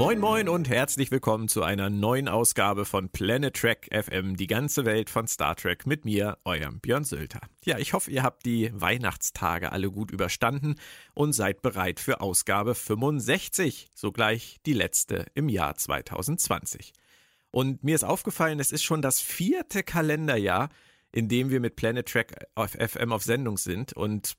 Moin Moin und herzlich willkommen zu einer neuen Ausgabe von Planet Trek FM, die ganze Welt von Star Trek mit mir, eurem Björn Sülter. Ja, ich hoffe, ihr habt die Weihnachtstage alle gut überstanden und seid bereit für Ausgabe 65, sogleich die letzte im Jahr 2020. Und mir ist aufgefallen, es ist schon das vierte Kalenderjahr, in dem wir mit Planet Trek auf FM auf Sendung sind und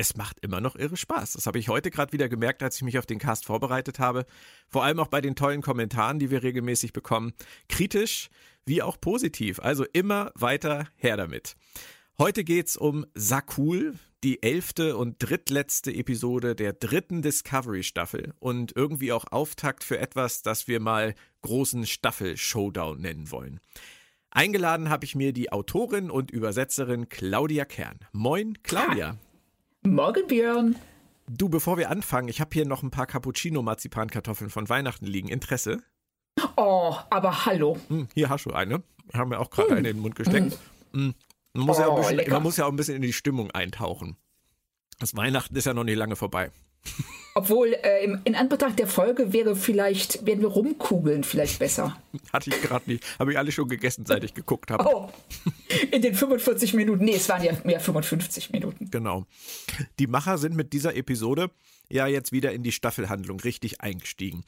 es macht immer noch irre Spaß. Das habe ich heute gerade wieder gemerkt, als ich mich auf den Cast vorbereitet habe. Vor allem auch bei den tollen Kommentaren, die wir regelmäßig bekommen. Kritisch wie auch positiv. Also immer weiter her damit. Heute geht's um Sakul, die elfte und drittletzte Episode der dritten Discovery-Staffel und irgendwie auch Auftakt für etwas, das wir mal großen Staffel-Showdown nennen wollen. Eingeladen habe ich mir die Autorin und Übersetzerin Claudia Kern. Moin, Claudia. Morgen, Björn. Du, bevor wir anfangen, ich habe hier noch ein paar Cappuccino-Marzipankartoffeln von Weihnachten liegen. Interesse? Oh, aber hallo. Hm, hier hast du eine. Haben wir auch gerade hm. eine in den Mund gesteckt. Hm. Man, muss oh, ja auch ein bisschen, man muss ja auch ein bisschen in die Stimmung eintauchen. Das Weihnachten ist ja noch nicht lange vorbei. Obwohl, äh, in Anbetracht der Folge wäre vielleicht, werden wir rumkugeln vielleicht besser. Hatte ich gerade nicht. Habe ich alle schon gegessen, seit ich geguckt habe. Oh, in den 45 Minuten. Nee, es waren ja mehr 55 Minuten. Genau. Die Macher sind mit dieser Episode ja jetzt wieder in die Staffelhandlung richtig eingestiegen.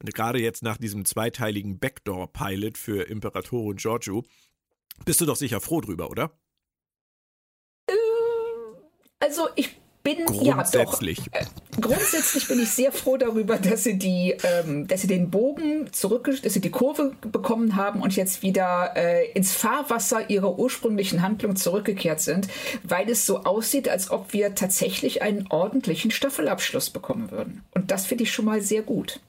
Und gerade jetzt nach diesem zweiteiligen Backdoor-Pilot für Imperatorin Giorgio bist du doch sicher froh drüber, oder? Äh, also ich bin grundsätzlich. Ja, doch, äh, grundsätzlich bin ich sehr froh darüber, dass sie die, ähm, dass sie den Bogen zurück, dass sie die Kurve bekommen haben und jetzt wieder äh, ins Fahrwasser ihrer ursprünglichen Handlung zurückgekehrt sind, weil es so aussieht, als ob wir tatsächlich einen ordentlichen Staffelabschluss bekommen würden. Und das finde ich schon mal sehr gut.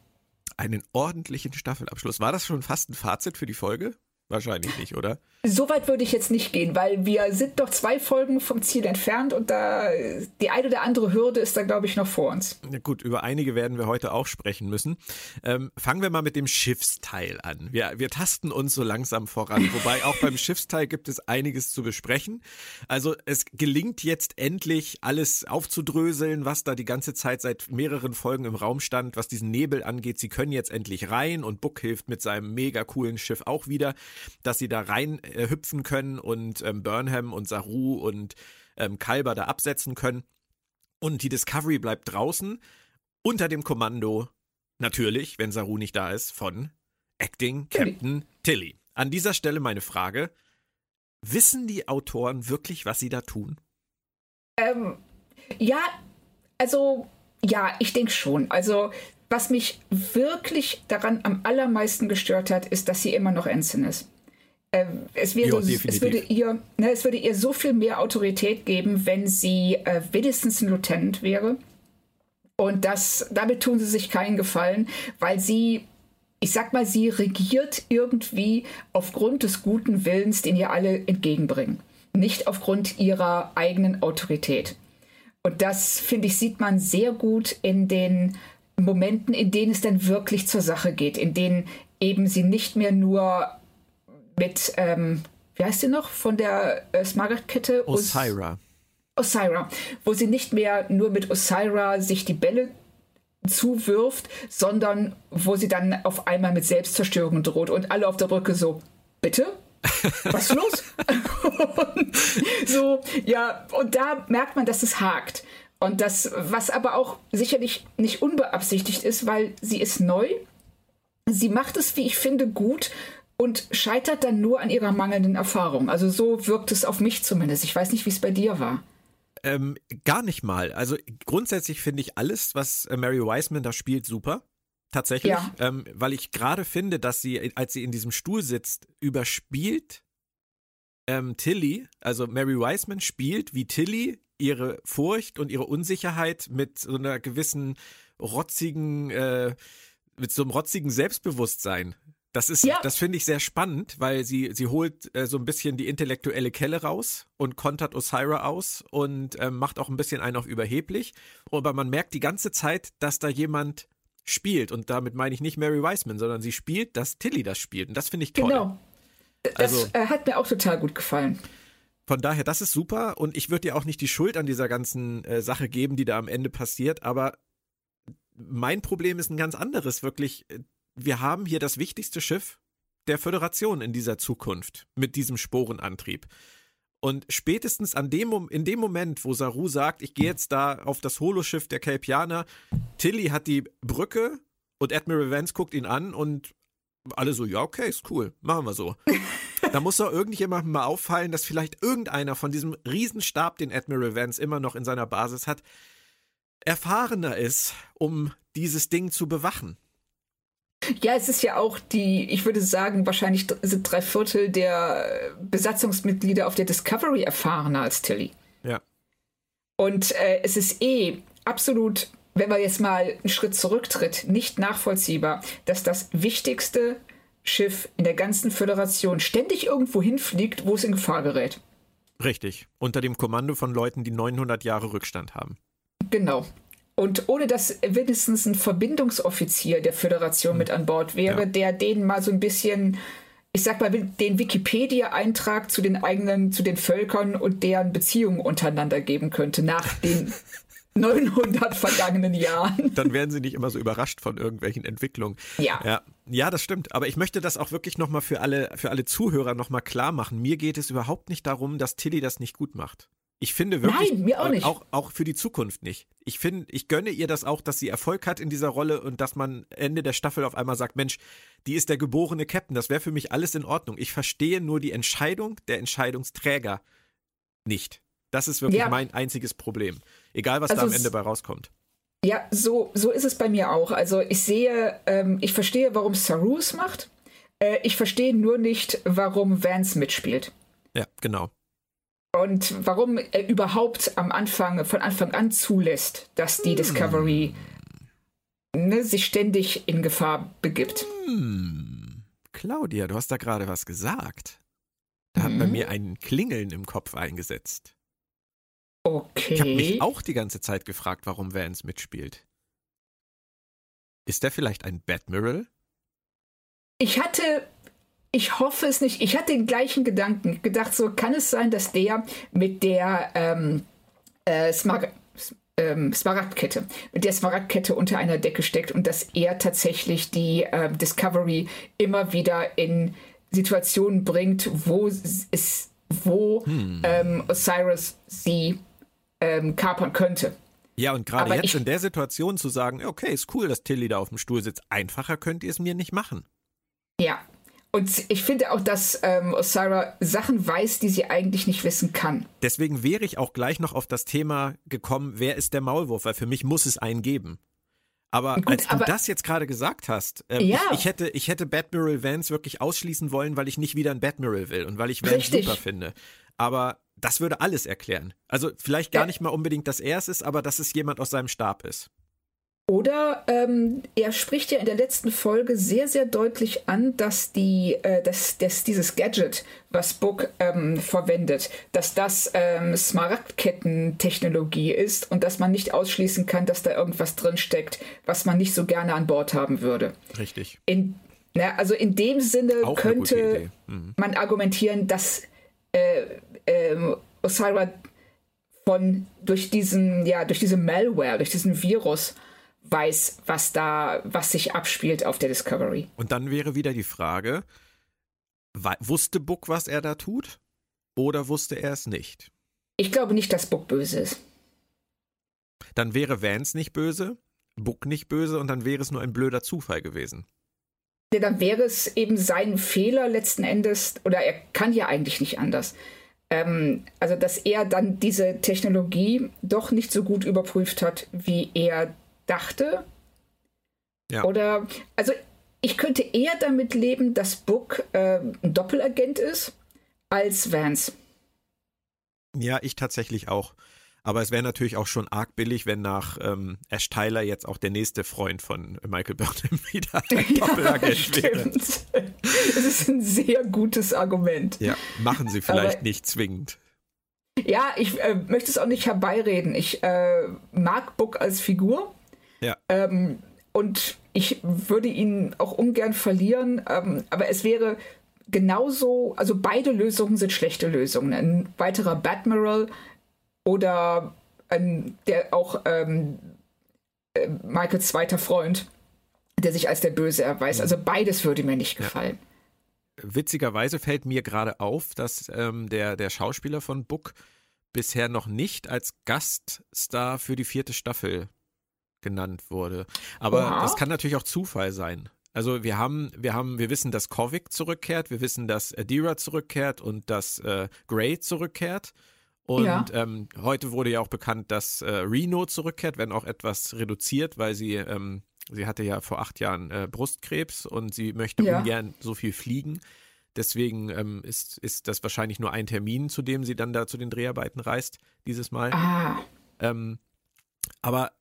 Einen ordentlichen Staffelabschluss. War das schon fast ein Fazit für die Folge? Wahrscheinlich nicht, oder? So weit würde ich jetzt nicht gehen, weil wir sind doch zwei Folgen vom Ziel entfernt und da die eine oder andere Hürde ist da, glaube ich, noch vor uns. Ja, gut, über einige werden wir heute auch sprechen müssen. Ähm, fangen wir mal mit dem Schiffsteil an. Wir, wir tasten uns so langsam voran, wobei auch beim Schiffsteil gibt es einiges zu besprechen. Also es gelingt jetzt endlich, alles aufzudröseln, was da die ganze Zeit seit mehreren Folgen im Raum stand, was diesen Nebel angeht. Sie können jetzt endlich rein und Book hilft mit seinem mega coolen Schiff auch wieder, dass sie da rein äh, hüpfen können und ähm, Burnham und Saru und ähm, Kalber da absetzen können. Und die Discovery bleibt draußen unter dem Kommando, natürlich, wenn Saru nicht da ist, von Acting Captain Tilly. An dieser Stelle meine Frage: Wissen die Autoren wirklich, was sie da tun? Ähm, ja, also, ja, ich denke schon. Also, was mich wirklich daran am allermeisten gestört hat, ist, dass sie immer noch Ensign ist. Äh, es, wäre, jo, es, würde ihr, ne, es würde ihr so viel mehr Autorität geben, wenn sie äh, wenigstens ein Lieutenant wäre. Und das, damit tun sie sich keinen Gefallen, weil sie, ich sag mal, sie regiert irgendwie aufgrund des guten Willens, den ihr alle entgegenbringen. Nicht aufgrund ihrer eigenen Autorität. Und das, finde ich, sieht man sehr gut in den Momenten, in denen es dann wirklich zur Sache geht, in denen eben sie nicht mehr nur mit, ähm, wie heißt sie noch, von der äh, Smaragd-Kette? Osira. Osira, wo sie nicht mehr nur mit Osira sich die Bälle zuwirft, sondern wo sie dann auf einmal mit Selbstzerstörung droht und alle auf der Brücke so, bitte? Was ist los? so, ja, und da merkt man, dass es hakt. Und das, was aber auch sicherlich nicht unbeabsichtigt ist, weil sie ist neu. Sie macht es, wie ich finde, gut und scheitert dann nur an ihrer mangelnden Erfahrung. Also so wirkt es auf mich zumindest. Ich weiß nicht, wie es bei dir war. Ähm, gar nicht mal. Also grundsätzlich finde ich alles, was äh, Mary Wiseman da spielt, super. Tatsächlich. Ja. Ähm, weil ich gerade finde, dass sie, als sie in diesem Stuhl sitzt, überspielt ähm, Tilly, also Mary Wiseman spielt wie Tilly ihre Furcht und ihre Unsicherheit mit so einer gewissen rotzigen, äh, mit so einem rotzigen Selbstbewusstsein das ist, ja. das finde ich sehr spannend, weil sie, sie holt äh, so ein bisschen die intellektuelle Kelle raus und kontert Osira aus und äh, macht auch ein bisschen einen auf überheblich. Aber man merkt die ganze Zeit, dass da jemand spielt. Und damit meine ich nicht Mary Wiseman, sondern sie spielt, dass Tilly das spielt. Und das finde ich toll. Genau. Das also, äh, hat mir auch total gut gefallen. Von daher, das ist super. Und ich würde dir auch nicht die Schuld an dieser ganzen äh, Sache geben, die da am Ende passiert. Aber mein Problem ist ein ganz anderes, wirklich. Wir haben hier das wichtigste Schiff der Föderation in dieser Zukunft mit diesem Sporenantrieb. Und spätestens an dem, in dem Moment, wo Saru sagt, ich gehe jetzt da auf das Holoschiff der Kelpianer, Tilly hat die Brücke und Admiral Vance guckt ihn an und alle so, ja, okay, ist cool, machen wir so. da muss doch irgendjemandem mal auffallen, dass vielleicht irgendeiner von diesem Riesenstab, den Admiral Vance immer noch in seiner Basis hat, erfahrener ist, um dieses Ding zu bewachen. Ja, es ist ja auch die, ich würde sagen, wahrscheinlich sind drei Viertel der Besatzungsmitglieder auf der Discovery erfahrener als Tilly. Ja. Und äh, es ist eh absolut, wenn man jetzt mal einen Schritt zurücktritt, nicht nachvollziehbar, dass das wichtigste Schiff in der ganzen Föderation ständig irgendwo hinfliegt, wo es in Gefahr gerät. Richtig. Unter dem Kommando von Leuten, die 900 Jahre Rückstand haben. Genau. Und ohne dass wenigstens ein Verbindungsoffizier der Föderation mit an Bord wäre, ja. der denen mal so ein bisschen, ich sag mal, den Wikipedia-Eintrag zu den eigenen, zu den Völkern und deren Beziehungen untereinander geben könnte, nach den 900 vergangenen Jahren. Dann werden sie nicht immer so überrascht von irgendwelchen Entwicklungen. Ja. Ja, ja das stimmt. Aber ich möchte das auch wirklich nochmal für alle, für alle Zuhörer nochmal klar machen. Mir geht es überhaupt nicht darum, dass Tilly das nicht gut macht. Ich finde wirklich, Nein, mir auch, nicht. auch, auch für die Zukunft nicht. Ich finde, ich gönne ihr das auch, dass sie Erfolg hat in dieser Rolle und dass man Ende der Staffel auf einmal sagt, Mensch, die ist der geborene Captain. Das wäre für mich alles in Ordnung. Ich verstehe nur die Entscheidung der Entscheidungsträger nicht. Das ist wirklich ja. mein einziges Problem. Egal, was also da am Ende bei rauskommt. Ja, so, so ist es bei mir auch. Also ich sehe, ähm, ich verstehe, warum Saru es macht. Äh, ich verstehe nur nicht, warum Vance mitspielt. Ja, genau. Und warum er überhaupt am Anfang, von Anfang an zulässt, dass die hm. Discovery ne, sich ständig in Gefahr begibt. Hm. Claudia, du hast da gerade was gesagt. Da mhm. hat bei hm? mir ein Klingeln im Kopf eingesetzt. Okay. Ich habe mich auch die ganze Zeit gefragt, warum Vance mitspielt. Ist der vielleicht ein Batmiral? Ich hatte ich hoffe es nicht. Ich hatte den gleichen Gedanken. Gedacht, so kann es sein, dass der mit der ähm, äh, Smar ähm, Smaragdkette, mit der Smaragdkette unter einer Decke steckt und dass er tatsächlich die äh, Discovery immer wieder in Situationen bringt, wo es, wo hm. ähm, Osiris sie ähm, kapern könnte. Ja, und gerade jetzt ich, in der Situation zu sagen, okay, ist cool, dass Tilly da auf dem Stuhl sitzt, einfacher könnt ihr es mir nicht machen. Ja, und ich finde auch, dass ähm, Osira Sachen weiß, die sie eigentlich nicht wissen kann. Deswegen wäre ich auch gleich noch auf das Thema gekommen, wer ist der Maulwurf? Weil für mich muss es einen geben. Aber Gut, als du aber, das jetzt gerade gesagt hast, ähm, ja. ich, ich, hätte, ich hätte Batmiral Vance wirklich ausschließen wollen, weil ich nicht wieder ein Batmiral will und weil ich Vance Richtig. super finde. Aber das würde alles erklären. Also vielleicht gar ja. nicht mal unbedingt, dass er es ist, aber dass es jemand aus seinem Stab ist. Oder ähm, er spricht ja in der letzten Folge sehr, sehr deutlich an, dass, die, äh, dass, dass dieses Gadget, was Book ähm, verwendet, dass das ähm, Smaragdketten-Technologie ist und dass man nicht ausschließen kann, dass da irgendwas drinsteckt, was man nicht so gerne an Bord haben würde. Richtig. In, na, also in dem Sinne Auch könnte mhm. man argumentieren, dass äh, äh, Osira von durch diesen, ja, durch diese Malware, durch diesen Virus weiß, was da, was sich abspielt auf der Discovery. Und dann wäre wieder die Frage, wusste Book, was er da tut? Oder wusste er es nicht? Ich glaube nicht, dass Book böse ist. Dann wäre Vance nicht böse, Book nicht böse und dann wäre es nur ein blöder Zufall gewesen. Ja, dann wäre es eben sein Fehler letzten Endes, oder er kann ja eigentlich nicht anders. Ähm, also, dass er dann diese Technologie doch nicht so gut überprüft hat, wie er dachte. Ja. Oder, also ich könnte eher damit leben, dass Book äh, ein Doppelagent ist, als Vance. Ja, ich tatsächlich auch. Aber es wäre natürlich auch schon arg billig, wenn nach ähm, Ash Tyler jetzt auch der nächste Freund von Michael Burnham wieder ein Doppelagent ja, wäre. Das ist ein sehr gutes Argument. Ja, machen sie vielleicht Aber, nicht zwingend. Ja, ich äh, möchte es auch nicht herbeireden. Ich äh, mag Book als Figur. Ja. Ähm, und ich würde ihn auch ungern verlieren, ähm, aber es wäre genauso, also beide Lösungen sind schlechte Lösungen. Ein weiterer Batmiral oder ein, der auch ähm, äh, Michaels zweiter Freund, der sich als der Böse erweist. Also beides würde mir nicht gefallen. Ja. Witzigerweise fällt mir gerade auf, dass ähm, der, der Schauspieler von Book bisher noch nicht als Gaststar für die vierte Staffel genannt wurde. Aber Oha. das kann natürlich auch Zufall sein. Also wir haben, wir haben, wir wissen, dass Kovic zurückkehrt, wir wissen, dass Adira zurückkehrt und dass äh, Gray zurückkehrt. Und ja. ähm, heute wurde ja auch bekannt, dass äh, Reno zurückkehrt, wenn auch etwas reduziert, weil sie, ähm, sie hatte ja vor acht Jahren äh, Brustkrebs und sie möchte ja. ungern so viel fliegen. Deswegen ähm, ist, ist das wahrscheinlich nur ein Termin, zu dem sie dann da zu den Dreharbeiten reist, dieses Mal. Ah. Ähm, aber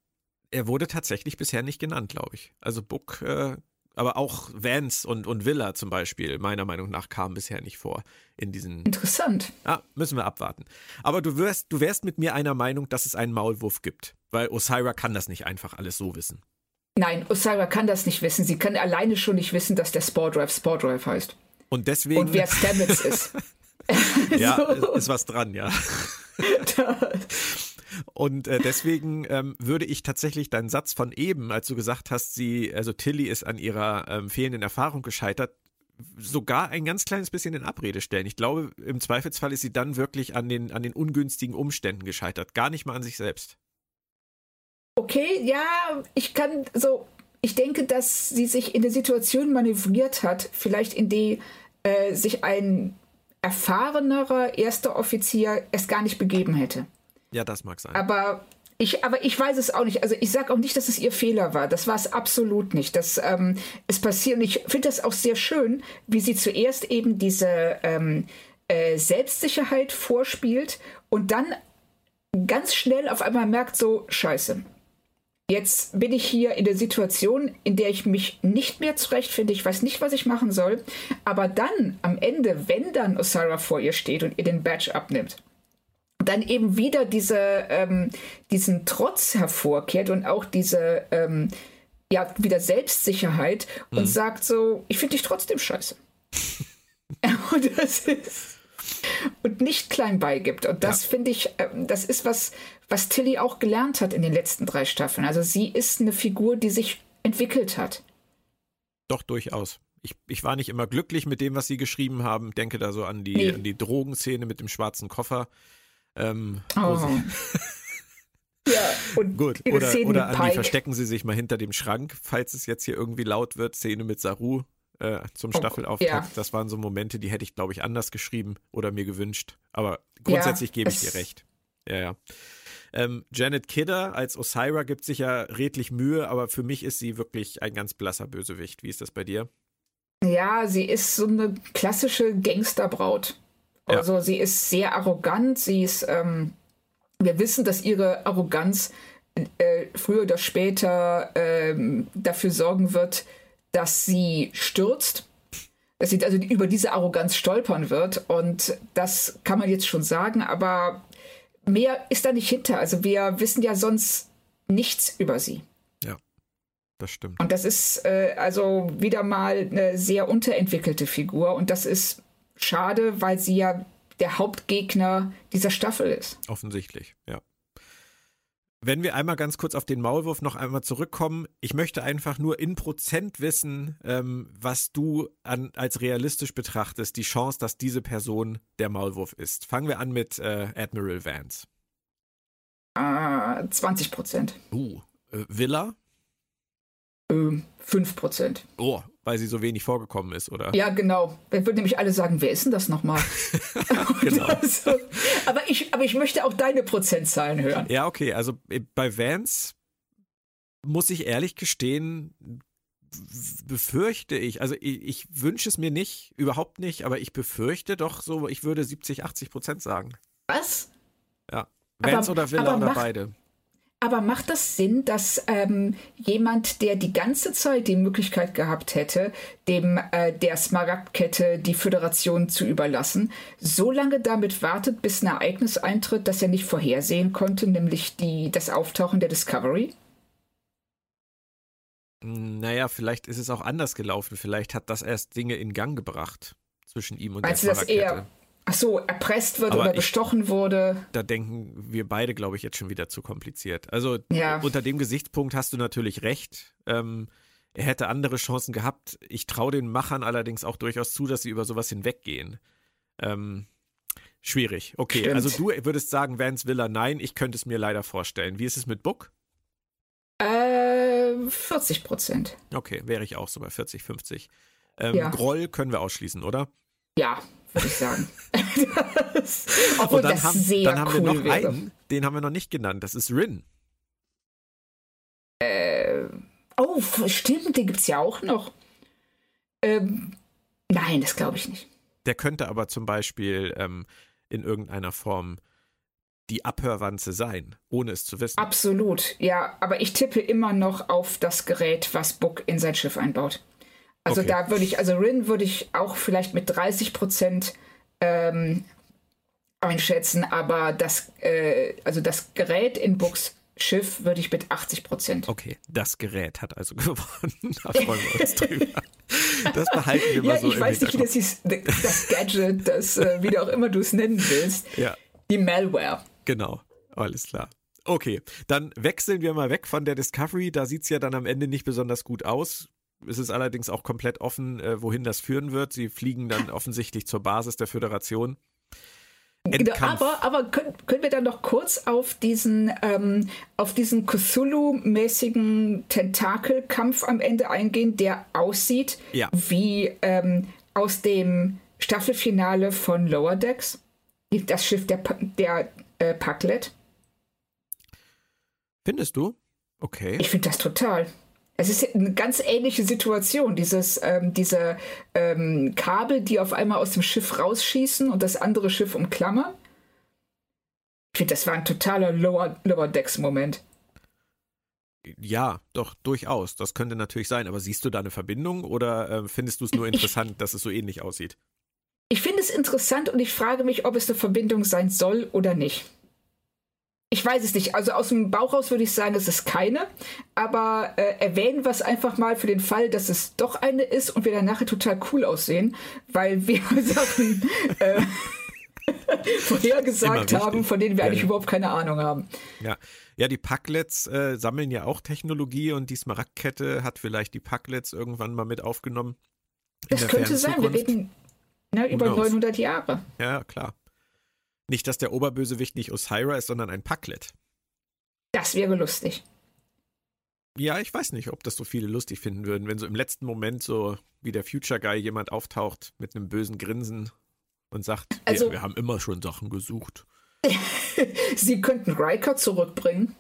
er wurde tatsächlich bisher nicht genannt, glaube ich. Also Book äh, aber auch Vance und, und Villa zum Beispiel, meiner Meinung nach, kamen bisher nicht vor in diesen. Interessant. Ja, müssen wir abwarten. Aber du wärst, du wärst mit mir einer Meinung, dass es einen Maulwurf gibt, weil Osira kann das nicht einfach alles so wissen. Nein, Osira kann das nicht wissen. Sie kann alleine schon nicht wissen, dass der Spore Drive heißt. Und deswegen. Und wer Stamets ist. ja, so. ist was dran, ja. Und äh, deswegen ähm, würde ich tatsächlich deinen Satz von eben, als du gesagt hast, sie, also Tilly ist an ihrer ähm, fehlenden Erfahrung gescheitert, sogar ein ganz kleines bisschen in Abrede stellen. Ich glaube, im Zweifelsfall ist sie dann wirklich an den, an den ungünstigen Umständen gescheitert, gar nicht mal an sich selbst. Okay, ja, ich kann so, ich denke, dass sie sich in der Situation manövriert hat, vielleicht in die äh, sich ein erfahrenerer erster Offizier es gar nicht begeben hätte. Ja, das mag sein. Aber ich, aber ich weiß es auch nicht. Also ich sage auch nicht, dass es ihr Fehler war. Das war es absolut nicht. Das ähm, es passiert. Und ich finde das auch sehr schön, wie sie zuerst eben diese ähm, äh, Selbstsicherheit vorspielt und dann ganz schnell auf einmal merkt so Scheiße. Jetzt bin ich hier in der Situation, in der ich mich nicht mehr zurechtfinde. Ich weiß nicht, was ich machen soll. Aber dann am Ende, wenn dann Osara vor ihr steht und ihr den Badge abnimmt, dann eben wieder diese, ähm, diesen Trotz hervorkehrt und auch diese ähm, ja, wieder Selbstsicherheit mhm. und sagt so, ich finde dich trotzdem scheiße. und das ist und nicht klein beigibt. Und das ja. finde ich, ähm, das ist was, was Tilly auch gelernt hat in den letzten drei Staffeln. Also sie ist eine Figur, die sich entwickelt hat. Doch, durchaus. Ich, ich war nicht immer glücklich mit dem, was sie geschrieben haben. Denke da so an die, nee. an die Drogenszene mit dem schwarzen Koffer. Ähm, oh. ja, und Gut, oder, oder an die verstecken sie sich mal hinter dem Schrank, falls es jetzt hier irgendwie laut wird, Szene mit Saru äh, zum oh, Staffelauftakt. Ja. Das waren so Momente, die hätte ich, glaube ich, anders geschrieben oder mir gewünscht. Aber grundsätzlich ja, gebe ich dir recht. Ja, ja. Ähm, Janet Kidder als Osira gibt sich ja redlich Mühe, aber für mich ist sie wirklich ein ganz blasser Bösewicht. Wie ist das bei dir? Ja, sie ist so eine klassische Gangsterbraut. Also ja. sie ist sehr arrogant, sie ist, ähm, wir wissen, dass ihre Arroganz äh, früher oder später äh, dafür sorgen wird, dass sie stürzt, dass sie also über diese Arroganz stolpern wird. Und das kann man jetzt schon sagen, aber mehr ist da nicht hinter. Also wir wissen ja sonst nichts über sie. Ja, das stimmt. Und das ist äh, also wieder mal eine sehr unterentwickelte Figur und das ist schade, weil sie ja der Hauptgegner dieser Staffel ist. Offensichtlich, ja. Wenn wir einmal ganz kurz auf den Maulwurf noch einmal zurückkommen, ich möchte einfach nur in Prozent wissen, ähm, was du an, als realistisch betrachtest, die Chance, dass diese Person der Maulwurf ist. Fangen wir an mit äh, Admiral Vance. Äh, 20 Prozent. Uh, äh, Villa? Ähm, 5 Prozent. Oh, weil sie so wenig vorgekommen ist, oder? Ja, genau. Dann würden nämlich alle sagen, wer ist denn das nochmal? genau. also, aber, ich, aber ich möchte auch deine Prozentzahlen hören. Ja, okay. Also äh, bei Vance muss ich ehrlich gestehen, befürchte ich, also ich, ich wünsche es mir nicht, überhaupt nicht, aber ich befürchte doch so, ich würde 70, 80 Prozent sagen. Was? Ja. Vance aber, oder Villa oder beide. Aber macht das Sinn, dass ähm, jemand, der die ganze Zeit die Möglichkeit gehabt hätte, dem äh, der Smaragdkette die Föderation zu überlassen, so lange damit wartet, bis ein Ereignis eintritt, das er nicht vorhersehen konnte, nämlich die, das Auftauchen der Discovery? Naja, vielleicht ist es auch anders gelaufen. Vielleicht hat das erst Dinge in Gang gebracht zwischen ihm und Meinst der du, dass er ach so, erpresst wird Aber oder bestochen wurde. Da denken wir beide, glaube ich, jetzt schon wieder zu kompliziert. Also ja. unter dem Gesichtspunkt hast du natürlich recht. Ähm, er hätte andere Chancen gehabt. Ich traue den Machern allerdings auch durchaus zu, dass sie über sowas hinweggehen. Ähm, schwierig. Okay, Stimmt. also du würdest sagen, Vance Villa, nein, ich könnte es mir leider vorstellen. Wie ist es mit Book? Äh, 40 Prozent. Okay, wäre ich auch so bei 40, 50. Ähm, ja. Groll können wir ausschließen, oder? Ja, würde ich sagen. das, obwohl Und dann das haben, sehr dann haben cool wir noch wäre. einen, den haben wir noch nicht genannt. Das ist Rin. Äh, oh, stimmt, den gibt es ja auch noch. Ähm, nein, das glaube ich nicht. Der könnte aber zum Beispiel ähm, in irgendeiner Form die Abhörwanze sein, ohne es zu wissen. Absolut, ja. Aber ich tippe immer noch auf das Gerät, was Book in sein Schiff einbaut. Also okay. da würde ich, also Rin würde ich auch vielleicht mit 30 Prozent ähm, einschätzen, aber das, äh, also das Gerät in Books Schiff würde ich mit 80 Prozent. Okay, das Gerät hat also gewonnen. Da freuen wir uns drüber. Das behalten wir mal ja, so. Ich weiß nicht, wie das hieß, das Gadget, das, äh, wie du auch immer du es nennen willst. Ja. Die Malware. Genau, alles klar. Okay, dann wechseln wir mal weg von der Discovery. Da sieht es ja dann am Ende nicht besonders gut aus. Es ist allerdings auch komplett offen, äh, wohin das führen wird. Sie fliegen dann offensichtlich zur Basis der Föderation. Genau, aber, aber können, können wir dann noch kurz auf diesen, ähm, auf diesen Cthulhu-mäßigen Tentakelkampf am Ende eingehen, der aussieht ja. wie ähm, aus dem Staffelfinale von Lower Decks? Das Schiff der, der äh, Packlet. Findest du? Okay. Ich finde das total. Es ist eine ganz ähnliche Situation. Dieses, ähm, diese ähm, Kabel, die auf einmal aus dem Schiff rausschießen und das andere Schiff umklammern. Ich finde, das war ein totaler Lower, Lower Decks-Moment. Ja, doch, durchaus. Das könnte natürlich sein. Aber siehst du da eine Verbindung oder äh, findest du es nur interessant, ich, dass es so ähnlich aussieht? Ich finde es interessant und ich frage mich, ob es eine Verbindung sein soll oder nicht. Ich weiß es nicht. Also aus dem Bauch raus würde ich sagen, es ist keine. Aber äh, erwähnen wir es einfach mal für den Fall, dass es doch eine ist und wir dann nachher total cool aussehen, weil wir Sachen äh, vorhergesagt haben, von denen wir eigentlich ja. überhaupt keine Ahnung haben. Ja, ja die Packlets äh, sammeln ja auch Technologie und die Smaragdkette hat vielleicht die Packlets irgendwann mal mit aufgenommen. Das könnte sein. Wir reden ne, über 900 Jahre. Ja, klar. Nicht, dass der Oberbösewicht nicht Osira ist, sondern ein Packlet. Das wäre lustig. Ja, ich weiß nicht, ob das so viele lustig finden würden, wenn so im letzten Moment so wie der Future Guy jemand auftaucht mit einem bösen Grinsen und sagt, also, wir, wir haben immer schon Sachen gesucht. Sie könnten Riker zurückbringen.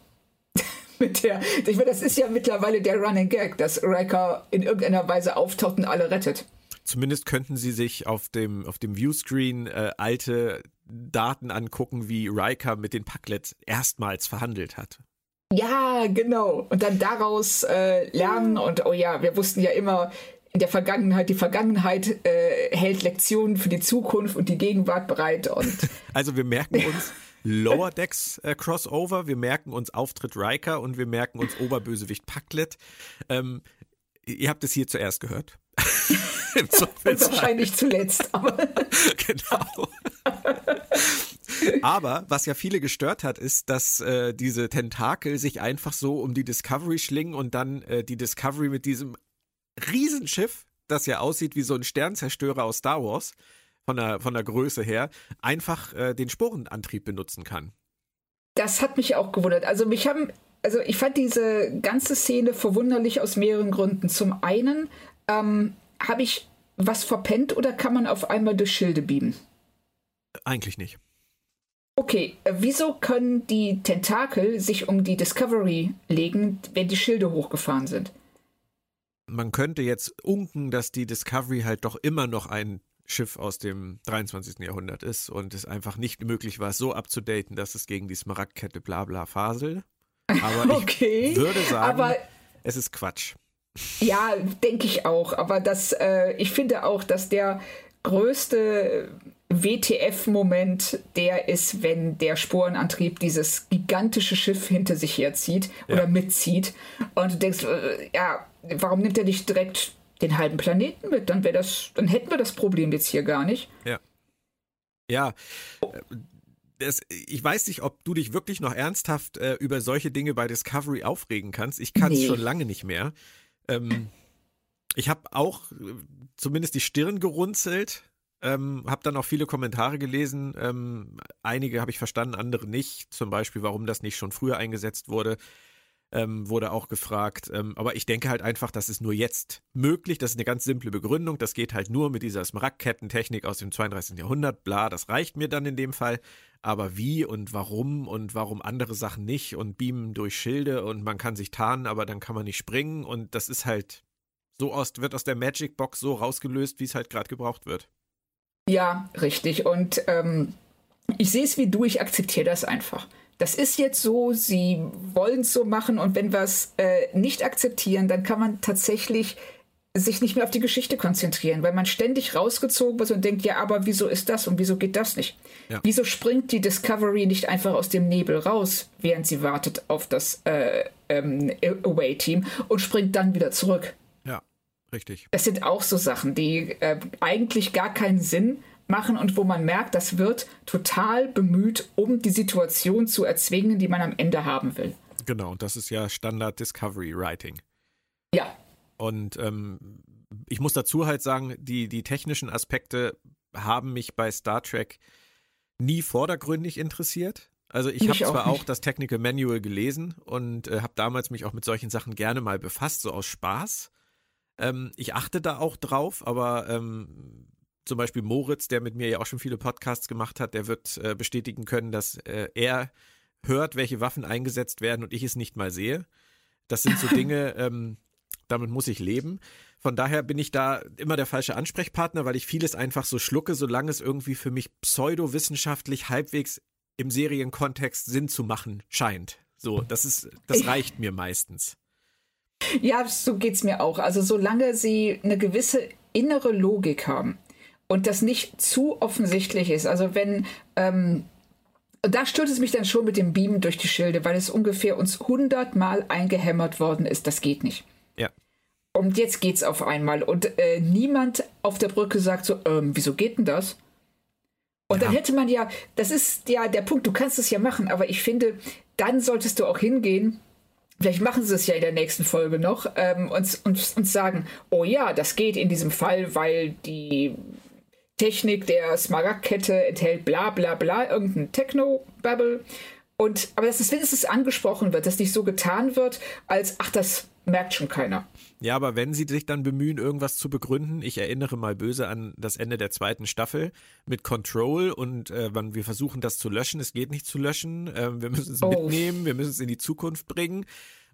mit der, ich meine, das ist ja mittlerweile der Running Gag, dass Riker in irgendeiner Weise auftaucht und alle rettet. Zumindest könnten sie sich auf dem, auf dem Viewscreen äh, alte Daten angucken, wie Riker mit den Packlets erstmals verhandelt hat. Ja, genau. Und dann daraus äh, lernen und oh ja, wir wussten ja immer in der Vergangenheit, die Vergangenheit äh, hält Lektionen für die Zukunft und die Gegenwart bereit. Und also wir merken uns Lower Decks äh, Crossover, wir merken uns Auftritt Riker und wir merken uns Oberbösewicht Packlet. Ähm, ihr habt es hier zuerst gehört. und wahrscheinlich zuletzt. Aber genau. Aber was ja viele gestört hat, ist, dass äh, diese Tentakel sich einfach so um die Discovery schlingen und dann äh, die Discovery mit diesem Riesenschiff, das ja aussieht wie so ein Sternzerstörer aus Star Wars, von der, von der Größe her, einfach äh, den Sporenantrieb benutzen kann. Das hat mich auch gewundert. Also mich haben, also ich fand diese ganze Szene verwunderlich aus mehreren Gründen. Zum einen ähm, habe ich was verpennt oder kann man auf einmal durch Schilde beamen? Eigentlich nicht. Okay, äh, wieso können die Tentakel sich um die Discovery legen, wenn die Schilde hochgefahren sind? Man könnte jetzt unken, dass die Discovery halt doch immer noch ein Schiff aus dem 23. Jahrhundert ist und es einfach nicht möglich war, so abzudaten, dass es gegen die Smaragdkette bla bla faselt. Aber okay, ich würde sagen, aber es ist Quatsch. Ja, denke ich auch. Aber das, äh, ich finde auch, dass der größte WTF-Moment der ist, wenn der Sporenantrieb dieses gigantische Schiff hinter sich herzieht ja. oder mitzieht. Und du denkst, äh, ja, warum nimmt er nicht direkt den halben Planeten mit? Dann wäre das, dann hätten wir das Problem jetzt hier gar nicht. Ja. Ja. Das, ich weiß nicht, ob du dich wirklich noch ernsthaft äh, über solche Dinge bei Discovery aufregen kannst. Ich kann es nee. schon lange nicht mehr. Ähm, ich habe auch äh, zumindest die Stirn gerunzelt, ähm, habe dann auch viele Kommentare gelesen. Ähm, einige habe ich verstanden, andere nicht. Zum Beispiel, warum das nicht schon früher eingesetzt wurde ähm, wurde auch gefragt. Ähm, aber ich denke halt einfach, das ist nur jetzt möglich. Das ist eine ganz simple Begründung. Das geht halt nur mit dieser Smaragdkettentechnik aus dem 32. Jahrhundert. Bla, das reicht mir dann in dem Fall. Aber wie und warum und warum andere Sachen nicht und beamen durch Schilde und man kann sich tarnen, aber dann kann man nicht springen und das ist halt so aus, wird aus der Magic Box so rausgelöst, wie es halt gerade gebraucht wird. Ja, richtig. Und ähm, ich sehe es wie du, ich akzeptiere das einfach das ist jetzt so, sie wollen es so machen und wenn wir es äh, nicht akzeptieren, dann kann man tatsächlich sich nicht mehr auf die Geschichte konzentrieren, weil man ständig rausgezogen wird und denkt, ja, aber wieso ist das und wieso geht das nicht? Ja. Wieso springt die Discovery nicht einfach aus dem Nebel raus, während sie wartet auf das äh, ähm, Away-Team und springt dann wieder zurück? Ja, richtig. Das sind auch so Sachen, die äh, eigentlich gar keinen Sinn machen und wo man merkt, das wird total bemüht, um die Situation zu erzwingen, die man am Ende haben will. Genau, und das ist ja Standard Discovery Writing. Ja. Und ähm, ich muss dazu halt sagen, die, die technischen Aspekte haben mich bei Star Trek nie vordergründig interessiert. Also ich habe zwar auch, auch, das Technical Manual gelesen und äh, habe damals mich auch mit solchen Sachen gerne mal befasst, so aus Spaß. Ähm, ich achte da auch drauf, aber ähm, zum Beispiel Moritz, der mit mir ja auch schon viele Podcasts gemacht hat, der wird äh, bestätigen können, dass äh, er hört, welche Waffen eingesetzt werden und ich es nicht mal sehe. Das sind so Dinge, ähm, damit muss ich leben. Von daher bin ich da immer der falsche Ansprechpartner, weil ich vieles einfach so schlucke, solange es irgendwie für mich pseudowissenschaftlich halbwegs im Serienkontext Sinn zu machen scheint. So, das ist, das reicht mir meistens. Ja, so geht's mir auch. Also solange sie eine gewisse innere Logik haben, und das nicht zu offensichtlich ist. Also wenn ähm, da stört es mich dann schon mit dem Beamen durch die Schilde, weil es ungefähr uns hundertmal eingehämmert worden ist. Das geht nicht. Ja. Und jetzt geht's auf einmal. Und äh, niemand auf der Brücke sagt so, ähm, wieso geht denn das? Und ja. dann hätte man ja, das ist ja der Punkt, du kannst es ja machen, aber ich finde, dann solltest du auch hingehen. Vielleicht machen sie es ja in der nächsten Folge noch ähm, und, und, und sagen, oh ja, das geht in diesem Fall, weil die Technik der Smaragdkette enthält bla bla bla, irgendein Techno-Babble. Und, aber dass es wenigstens angesprochen wird, dass nicht so getan wird, als ach, das merkt schon keiner. Ja, aber wenn sie sich dann bemühen, irgendwas zu begründen, ich erinnere mal böse an das Ende der zweiten Staffel mit Control und äh, wir versuchen das zu löschen, es geht nicht zu löschen, äh, wir müssen es oh. mitnehmen, wir müssen es in die Zukunft bringen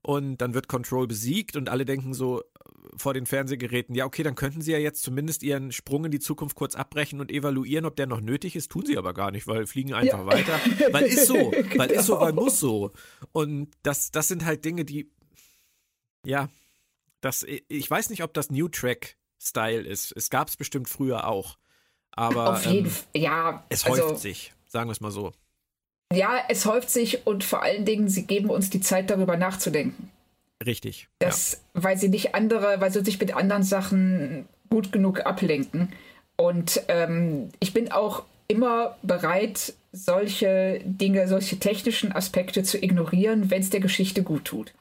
und dann wird Control besiegt und alle denken so vor den Fernsehgeräten, ja, okay, dann könnten sie ja jetzt zumindest ihren Sprung in die Zukunft kurz abbrechen und evaluieren, ob der noch nötig ist. Tun sie aber gar nicht, weil fliegen einfach ja. weiter. Weil ist so, weil genau. ist so, weil genau. muss so. Und das, das sind halt Dinge, die, ja, das, ich weiß nicht, ob das New Track Style ist. Es gab es bestimmt früher auch. Aber Auf jeden ähm, ja. Es häuft also, sich, sagen wir es mal so. Ja, es häuft sich und vor allen Dingen, sie geben uns die Zeit, darüber nachzudenken. Richtig. Das, ja. Weil sie nicht andere, weil sie sich mit anderen Sachen gut genug ablenken. Und ähm, ich bin auch immer bereit, solche Dinge, solche technischen Aspekte zu ignorieren, wenn es der Geschichte gut tut.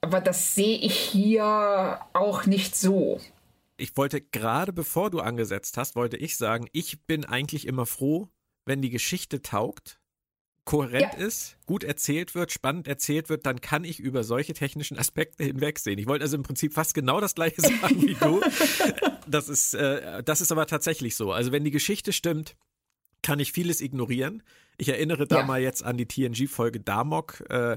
Aber das sehe ich hier auch nicht so. Ich wollte gerade bevor du angesetzt hast, wollte ich sagen, ich bin eigentlich immer froh, wenn die Geschichte taugt, kohärent ja. ist, gut erzählt wird, spannend erzählt wird, dann kann ich über solche technischen Aspekte hinwegsehen. Ich wollte also im Prinzip fast genau das gleiche sagen wie du. Das ist, äh, das ist aber tatsächlich so. Also wenn die Geschichte stimmt, kann ich vieles ignorieren. Ich erinnere da ja. mal jetzt an die TNG-Folge Damok. Äh,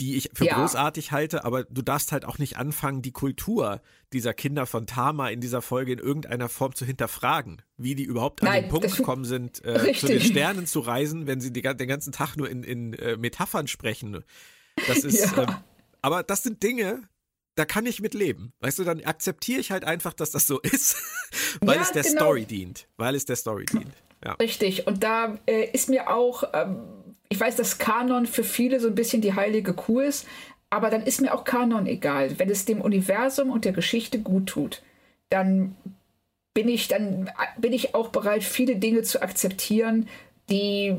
die ich für ja. großartig halte, aber du darfst halt auch nicht anfangen, die Kultur dieser Kinder von Tama in dieser Folge in irgendeiner Form zu hinterfragen, wie die überhaupt Nein, an den Punkt gekommen sind, äh, zu den Sternen zu reisen, wenn sie die, den ganzen Tag nur in, in äh, Metaphern sprechen. Das ist, ja. ähm, aber das sind Dinge, da kann ich mit leben. Weißt du, dann akzeptiere ich halt einfach, dass das so ist, weil ja, es der genau. Story dient. Weil es der Story dient. Ja. Richtig. Und da äh, ist mir auch ähm, ich weiß, dass Kanon für viele so ein bisschen die heilige Kuh ist, aber dann ist mir auch Kanon egal. Wenn es dem Universum und der Geschichte gut tut, dann bin ich dann bin ich auch bereit, viele Dinge zu akzeptieren, die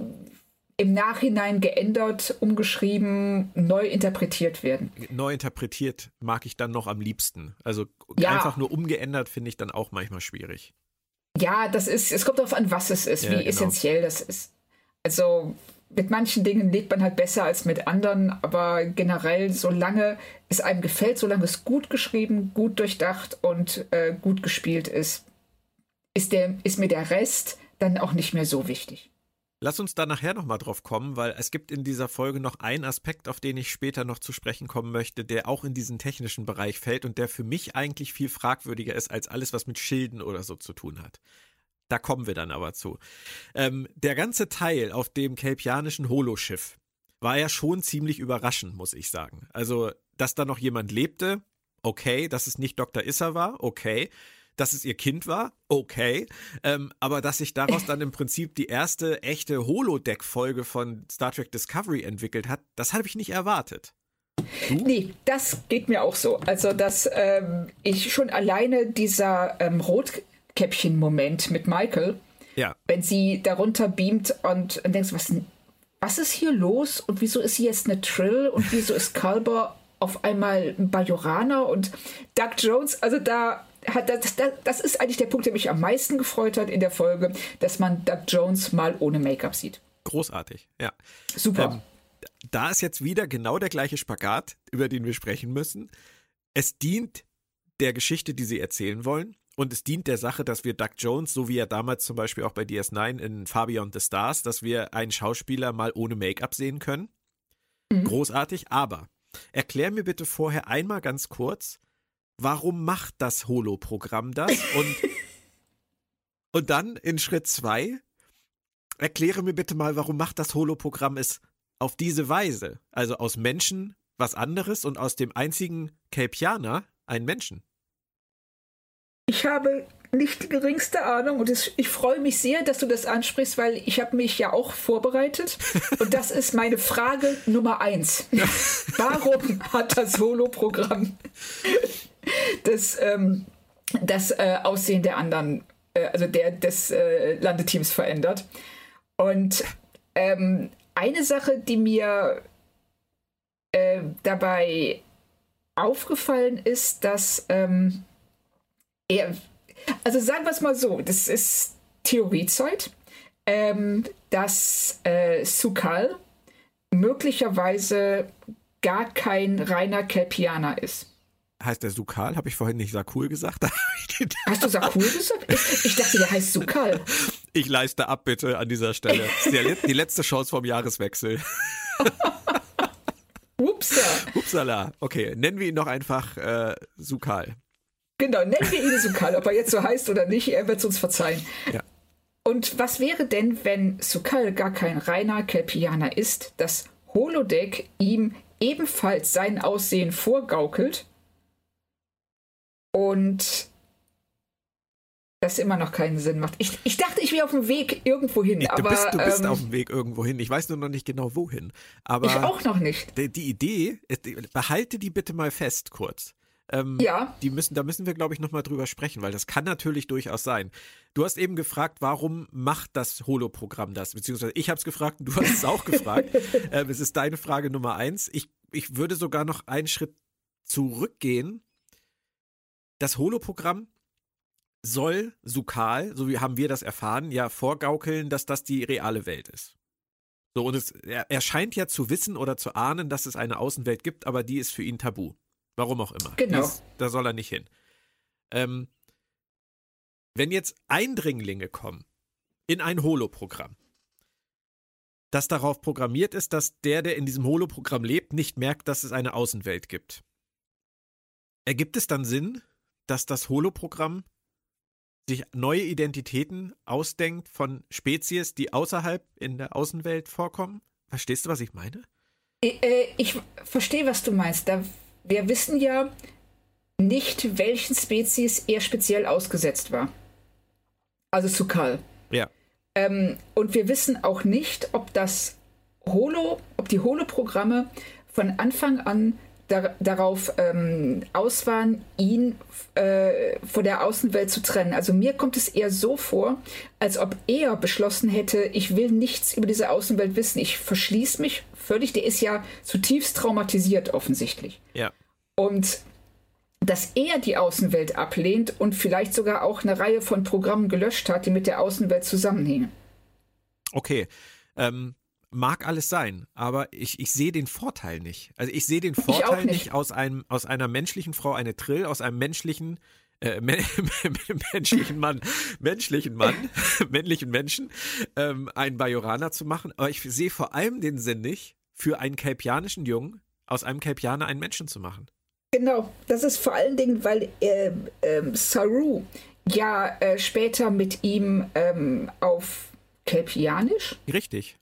im Nachhinein geändert, umgeschrieben, neu interpretiert werden. Neu interpretiert mag ich dann noch am liebsten. Also ja. einfach nur umgeändert finde ich dann auch manchmal schwierig. Ja, das ist, es kommt darauf an, was es ist, ja, wie genau. essentiell das ist. Also mit manchen Dingen lebt man halt besser als mit anderen, aber generell, solange es einem gefällt, solange es gut geschrieben, gut durchdacht und äh, gut gespielt ist, ist, der, ist mir der Rest dann auch nicht mehr so wichtig. Lass uns da nachher nochmal drauf kommen, weil es gibt in dieser Folge noch einen Aspekt, auf den ich später noch zu sprechen kommen möchte, der auch in diesen technischen Bereich fällt und der für mich eigentlich viel fragwürdiger ist als alles, was mit Schilden oder so zu tun hat. Da kommen wir dann aber zu. Ähm, der ganze Teil auf dem kelpianischen Holoschiff war ja schon ziemlich überraschend, muss ich sagen. Also, dass da noch jemand lebte, okay, dass es nicht Dr. Issa war, okay dass es ihr Kind war, okay. Ähm, aber dass sich daraus dann im Prinzip die erste echte Holodeck-Folge von Star Trek Discovery entwickelt hat, das habe ich nicht erwartet. Du? Nee, das geht mir auch so. Also, dass ähm, ich schon alleine dieser ähm, Rotkäppchen-Moment mit Michael, ja. wenn sie darunter beamt und, und denkst, was, was ist hier los und wieso ist sie jetzt eine Trill und wieso ist Kalber auf einmal ein Bajoraner und Doug Jones, also da hat das, das, das ist eigentlich der Punkt, der mich am meisten gefreut hat in der Folge, dass man Doug Jones mal ohne Make-up sieht. Großartig, ja. Super. Ähm, da ist jetzt wieder genau der gleiche Spagat, über den wir sprechen müssen. Es dient der Geschichte, die sie erzählen wollen. Und es dient der Sache, dass wir Doug Jones, so wie er damals zum Beispiel auch bei DS9 in Far Beyond the Stars, dass wir einen Schauspieler mal ohne Make-up sehen können. Mhm. Großartig, aber erklär mir bitte vorher einmal ganz kurz, warum macht das Holo-Programm das? Und, und dann in Schritt zwei, erkläre mir bitte mal, warum macht das Holo-Programm es auf diese Weise? Also aus Menschen was anderes und aus dem einzigen Kelpianer einen Menschen. Ich habe nicht die geringste Ahnung und es, ich freue mich sehr, dass du das ansprichst, weil ich habe mich ja auch vorbereitet und das ist meine Frage Nummer eins. Warum hat das Holo-Programm das, ähm, das äh, Aussehen der anderen, äh, also der des äh, Landeteams verändert. Und ähm, eine Sache, die mir äh, dabei aufgefallen ist, dass ähm, er, also sagen wir es mal so, das ist Theoriezeug, ähm, dass äh, Sukal möglicherweise gar kein reiner Kelpianer ist heißt der Sukal? Habe ich vorhin nicht Sakul gesagt? Hast du Sakul gesagt? Ich, ich, dachte, der heißt Sukal. Ich leiste ab, bitte, an dieser Stelle. Die letzte Chance vom Jahreswechsel. Upsa. Upsala. Okay, nennen wir ihn noch einfach äh, Sukal. Genau, nennen wir ihn Sukal. Ob er jetzt so heißt oder nicht, er wird es uns verzeihen. Ja. Und was wäre denn, wenn Sukal gar kein reiner Kelpianer ist, das Holodeck ihm ebenfalls sein Aussehen vorgaukelt und das immer noch keinen Sinn macht. Ich, ich dachte, ich wäre auf dem Weg irgendwo hin. Du bist, du bist ähm, auf dem Weg irgendwo hin. Ich weiß nur noch nicht genau wohin. Aber ich auch noch nicht. Die, die Idee, behalte die bitte mal fest kurz. Ähm, ja. Die müssen, da müssen wir, glaube ich, nochmal drüber sprechen, weil das kann natürlich durchaus sein. Du hast eben gefragt, warum macht das Holo-Programm das? Beziehungsweise ich habe es gefragt und du hast es auch gefragt. Ähm, es ist deine Frage Nummer eins. Ich, ich würde sogar noch einen Schritt zurückgehen das Holo-Programm soll Sukal, so wie haben wir das erfahren, ja vorgaukeln, dass das die reale Welt ist. So, und es, er, er scheint ja zu wissen oder zu ahnen, dass es eine Außenwelt gibt, aber die ist für ihn tabu. Warum auch immer. Genau. Ist, da soll er nicht hin. Ähm, wenn jetzt Eindringlinge kommen in ein Holo-Programm, das darauf programmiert ist, dass der, der in diesem Holo-Programm lebt, nicht merkt, dass es eine Außenwelt gibt. Ergibt es dann Sinn, dass das Holoprogramm sich neue Identitäten ausdenkt von Spezies, die außerhalb in der Außenwelt vorkommen? Verstehst du, was ich meine? Ich, äh, ich verstehe, was du meinst. Da, wir wissen ja nicht, welchen Spezies er speziell ausgesetzt war. Also zu Karl. Ja. Ähm, und wir wissen auch nicht, ob das Holo, ob die Holo-Programme von Anfang an dar darauf ähm, aus waren, ihn äh, von der Außenwelt zu trennen. Also mir kommt es eher so vor, als ob er beschlossen hätte, ich will nichts über diese Außenwelt wissen. Ich verschließe mich völlig. Der ist ja zutiefst traumatisiert offensichtlich. Ja. Und dass er die Außenwelt ablehnt und vielleicht sogar auch eine Reihe von Programmen gelöscht hat, die mit der Außenwelt zusammenhängen. Okay. Ähm, mag alles sein, aber ich, ich sehe den Vorteil nicht. Also ich sehe den Vorteil nicht. nicht. aus einem aus einer menschlichen Frau eine Trill, aus einem menschlichen äh, menschlichen Mann, menschlichen Mann, männlichen Menschen, ähm, einen Bajoraner zu machen. Aber ich sehe vor allem den Sinn nicht, für einen kelpianischen Jungen aus einem Kelpianer einen Menschen zu machen. Genau, das ist vor allen Dingen, weil äh, äh, Saru ja äh, später mit ihm ähm, auf Kelpianisch. Richtig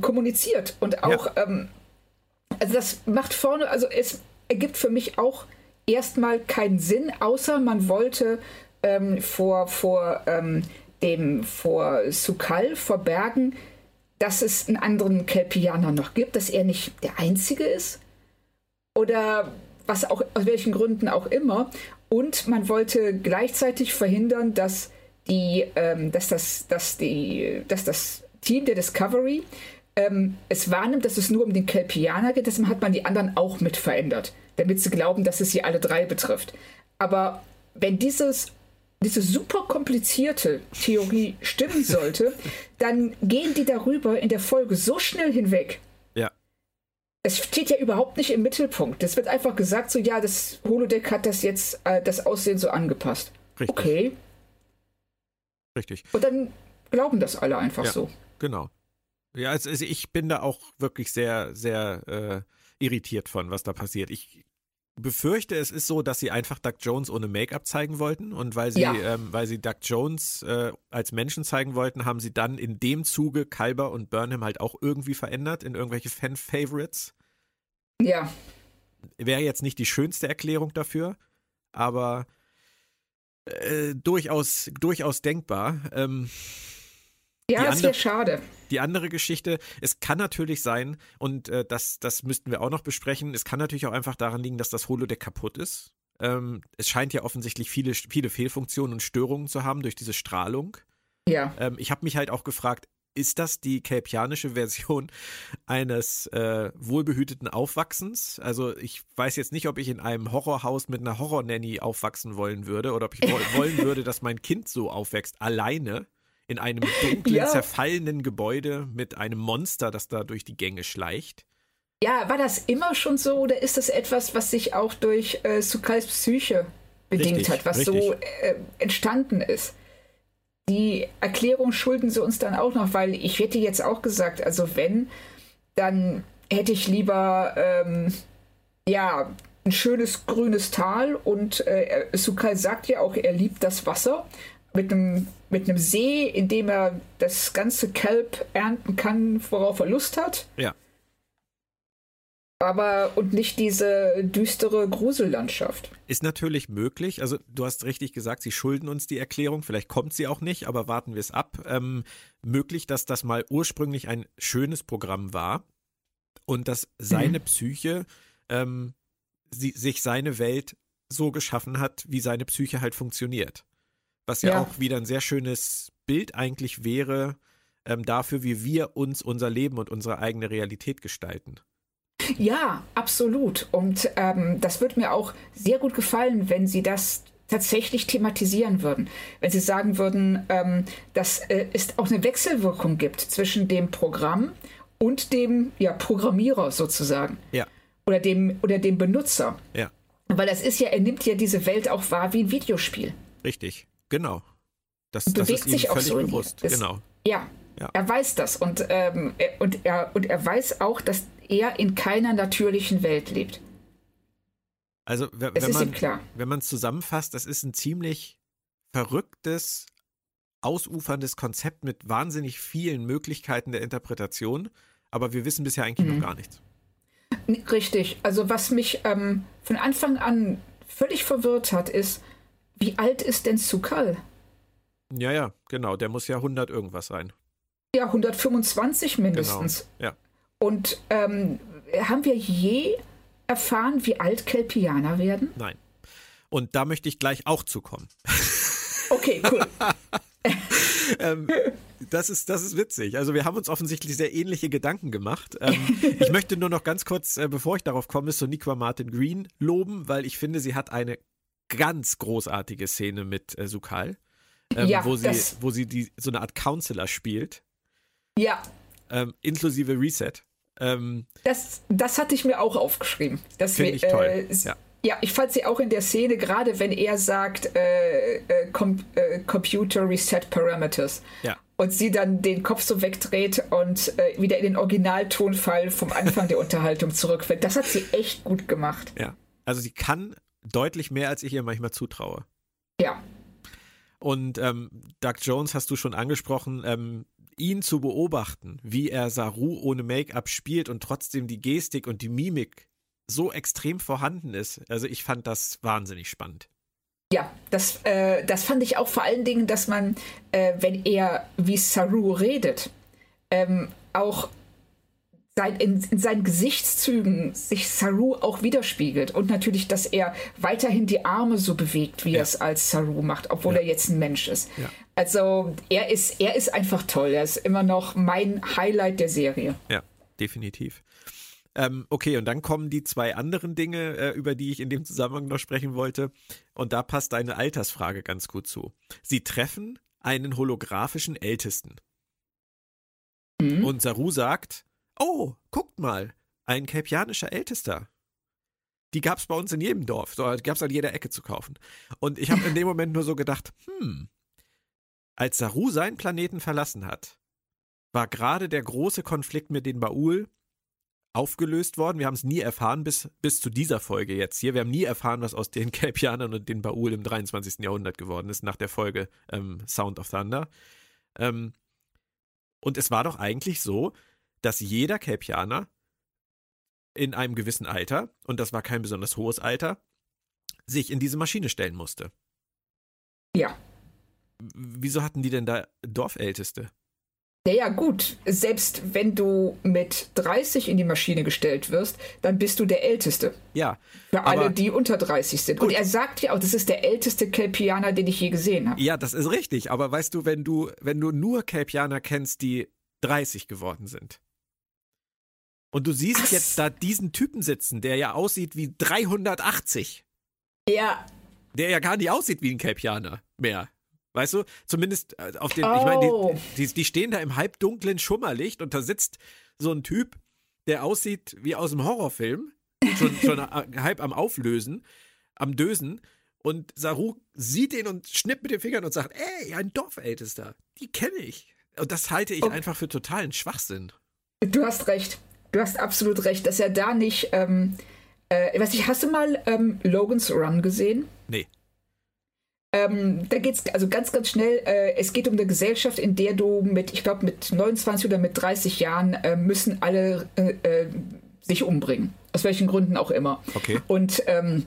kommuniziert und auch, ja. ähm, also das macht vorne, also es ergibt für mich auch erstmal keinen Sinn, außer man wollte ähm, vor, vor ähm, dem, vor Sukal verbergen, dass es einen anderen Kelpianer noch gibt, dass er nicht der Einzige ist. Oder was auch, aus welchen Gründen auch immer. Und man wollte gleichzeitig verhindern, dass die, ähm, dass das, dass die, dass das Team der Discovery ähm, es wahrnimmt, dass es nur um den Kelpianer geht, deshalb hat man die anderen auch mit verändert, damit sie glauben, dass es sie alle drei betrifft. Aber wenn dieses, diese super komplizierte Theorie stimmen sollte, dann gehen die darüber in der Folge so schnell hinweg. Ja. Es steht ja überhaupt nicht im Mittelpunkt. Es wird einfach gesagt, so ja, das Holodeck hat das jetzt, äh, das Aussehen so angepasst. Richtig. Okay. Richtig. Und dann glauben das alle einfach ja, so. Genau. Ja, also, also ich bin da auch wirklich sehr, sehr äh, irritiert von, was da passiert. Ich befürchte, es ist so, dass sie einfach Doug Jones ohne Make-up zeigen wollten und weil sie, ja. ähm, weil sie Doug Jones äh, als Menschen zeigen wollten, haben sie dann in dem Zuge Kalber und Burnham halt auch irgendwie verändert in irgendwelche Fan-Favorites. Ja. Wäre jetzt nicht die schönste Erklärung dafür, aber äh, durchaus, durchaus denkbar. Ähm, ja, das wäre schade. Die andere Geschichte, es kann natürlich sein, und äh, das, das müssten wir auch noch besprechen, es kann natürlich auch einfach daran liegen, dass das Holodeck kaputt ist. Ähm, es scheint ja offensichtlich viele, viele Fehlfunktionen und Störungen zu haben durch diese Strahlung. Ja. Ähm, ich habe mich halt auch gefragt, ist das die kelpianische Version eines äh, wohlbehüteten Aufwachsens? Also ich weiß jetzt nicht, ob ich in einem Horrorhaus mit einer Horror-Nanny aufwachsen wollen würde oder ob ich wollen würde, dass mein Kind so aufwächst, alleine in einem dunklen, ja. zerfallenen Gebäude mit einem Monster, das da durch die Gänge schleicht. Ja, war das immer schon so oder ist das etwas, was sich auch durch äh, Sukais Psyche bedingt richtig, hat, was richtig. so äh, entstanden ist? Die Erklärung schulden sie uns dann auch noch, weil ich hätte jetzt auch gesagt, also wenn, dann hätte ich lieber, ähm, ja, ein schönes grünes Tal und äh, Sukai sagt ja auch, er liebt das Wasser mit einem mit einem See, in dem er das ganze Kelb ernten kann, worauf er Lust hat. Ja. Aber und nicht diese düstere Grusellandschaft. Ist natürlich möglich. Also du hast richtig gesagt, sie schulden uns die Erklärung. Vielleicht kommt sie auch nicht, aber warten wir es ab. Ähm, möglich, dass das mal ursprünglich ein schönes Programm war und dass seine mhm. Psyche ähm, sie, sich seine Welt so geschaffen hat, wie seine Psyche halt funktioniert. Was ja, ja, auch wieder ein sehr schönes Bild eigentlich wäre ähm, dafür, wie wir uns unser Leben und unsere eigene Realität gestalten. Ja, absolut. Und ähm, das würde mir auch sehr gut gefallen, wenn Sie das tatsächlich thematisieren würden. Wenn Sie sagen würden, ähm, dass äh, es auch eine Wechselwirkung gibt zwischen dem Programm und dem ja, Programmierer sozusagen. Ja. Oder dem, oder dem Benutzer. Ja. Weil das ist ja, er nimmt ja diese Welt auch wahr wie ein Videospiel. Richtig. Genau. Das, das ist sich völlig so bewusst. Das, genau. Ja, ja, er weiß das und, ähm, er, und, er, und er weiß auch, dass er in keiner natürlichen Welt lebt. Also, wenn, wenn man wenn man es zusammenfasst, das ist ein ziemlich verrücktes, ausuferndes Konzept mit wahnsinnig vielen Möglichkeiten der Interpretation, aber wir wissen bisher eigentlich mhm. noch gar nichts. Richtig. Also was mich ähm, von Anfang an völlig verwirrt hat, ist, wie alt ist denn Sukal? Ja, ja, genau. Der muss ja 100 irgendwas sein. Ja, 125 mindestens. Genau. Ja. Und ähm, haben wir je erfahren, wie alt Kelpianer werden? Nein. Und da möchte ich gleich auch zukommen. Okay, cool. ähm, das ist, das ist witzig. Also wir haben uns offensichtlich sehr ähnliche Gedanken gemacht. Ähm, ich möchte nur noch ganz kurz, äh, bevor ich darauf komme, Soniqua Martin Green loben, weil ich finde, sie hat eine ganz großartige Szene mit äh, Sukal, ähm, ja, wo sie, wo sie die, so eine Art Counselor spielt. Ja. Ähm, inklusive Reset. Ähm, das, das hatte ich mir auch aufgeschrieben. Finde ich toll. Äh, ja. Ja, ich fand sie auch in der Szene, gerade wenn er sagt, äh, äh, Com äh, Computer Reset Parameters. Ja. Und sie dann den Kopf so wegdreht und äh, wieder in den Originaltonfall vom Anfang der Unterhaltung zurückfällt. Das hat sie echt gut gemacht. Ja. Also sie kann deutlich mehr, als ich ihr manchmal zutraue. Ja. Und ähm, Doug Jones hast du schon angesprochen, ähm, ihn zu beobachten, wie er Saru ohne Make-up spielt und trotzdem die Gestik und die Mimik so extrem vorhanden ist. Also ich fand das wahnsinnig spannend. Ja, das, äh, das fand ich auch vor allen Dingen, dass man, äh, wenn er wie Saru redet, ähm, auch sein, in, in, seinen Gesichtszügen sich Saru auch widerspiegelt. Und natürlich, dass er weiterhin die Arme so bewegt, wie ja. er es als Saru macht, obwohl ja. er jetzt ein Mensch ist. Ja. Also er ist, er ist einfach toll. Er ist immer noch mein Highlight der Serie. Ja, definitiv. Ähm, okay, und dann kommen die zwei anderen Dinge, äh, über die ich in dem Zusammenhang noch sprechen wollte. Und da passt deine Altersfrage ganz gut zu. Sie treffen einen holographischen Ältesten. Mhm. Und Saru sagt, oh, guckt mal, ein kelpianischer Ältester. Die gab es bei uns in jedem Dorf, die gab es an jeder Ecke zu kaufen. Und ich habe in dem Moment nur so gedacht, hm, als Saru seinen Planeten verlassen hat, war gerade der große Konflikt mit den Baul aufgelöst worden. Wir haben es nie erfahren bis, bis zu dieser Folge jetzt hier. Wir haben nie erfahren, was aus den Kelpianern und den Baul im 23. Jahrhundert geworden ist, nach der Folge ähm, Sound of Thunder. Ähm, und es war doch eigentlich so, dass jeder Kelpianer in einem gewissen Alter, und das war kein besonders hohes Alter, sich in diese Maschine stellen musste. Ja. Wieso hatten die denn da Dorfälteste? Naja, gut, selbst wenn du mit 30 in die Maschine gestellt wirst, dann bist du der Älteste. Ja. Für alle, die unter 30 sind. Gut. Und er sagt ja auch, das ist der älteste Kelpianer, den ich je gesehen habe. Ja, das ist richtig. Aber weißt du, wenn du, wenn du nur Kelpianer kennst, die 30 geworden sind. Und du siehst Was? jetzt da diesen Typen sitzen, der ja aussieht wie 380. Ja. Der ja gar nicht aussieht wie ein Kelpianer mehr. Weißt du, zumindest äh, auf dem, oh. ich meine, die, oh. die, die, stehen da im halbdunklen Schummerlicht und da sitzt so ein Typ, der aussieht wie aus einem Horrorfilm, schon, schon halb am Auflösen, am Dösen. Und Saru sieht ihn und schnippt mit den Fingern und sagt, ey, ein Dorfältester, die kenne ich. Und das halte ich oh. einfach für totalen Schwachsinn. Du hast recht. Du hast absolut recht, dass er da nicht, ähm, äh, weiß ich, hast du mal ähm, Logan's Run gesehen? Nee. Ähm, da geht es also ganz, ganz schnell. Äh, es geht um eine Gesellschaft, in der du mit, ich glaube, mit 29 oder mit 30 Jahren äh, müssen alle äh, äh, sich umbringen. Aus welchen Gründen auch immer. Okay. Und ähm,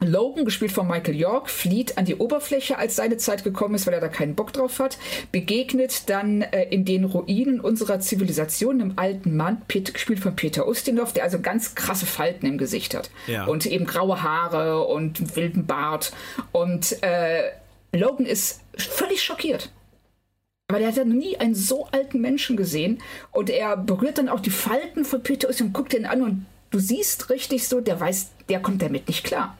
Logan, gespielt von Michael York, flieht an die Oberfläche, als seine Zeit gekommen ist, weil er da keinen Bock drauf hat, begegnet dann äh, in den Ruinen unserer Zivilisation einem alten Mann, Pet, gespielt von Peter Ustinov, der also ganz krasse Falten im Gesicht hat. Ja. Und eben graue Haare und wilden Bart. Und äh, Logan ist völlig schockiert. Weil er hat ja nie einen so alten Menschen gesehen. Und er berührt dann auch die Falten von Peter Ustinov und guckt ihn an und du siehst richtig so, der weiß, der kommt damit nicht klar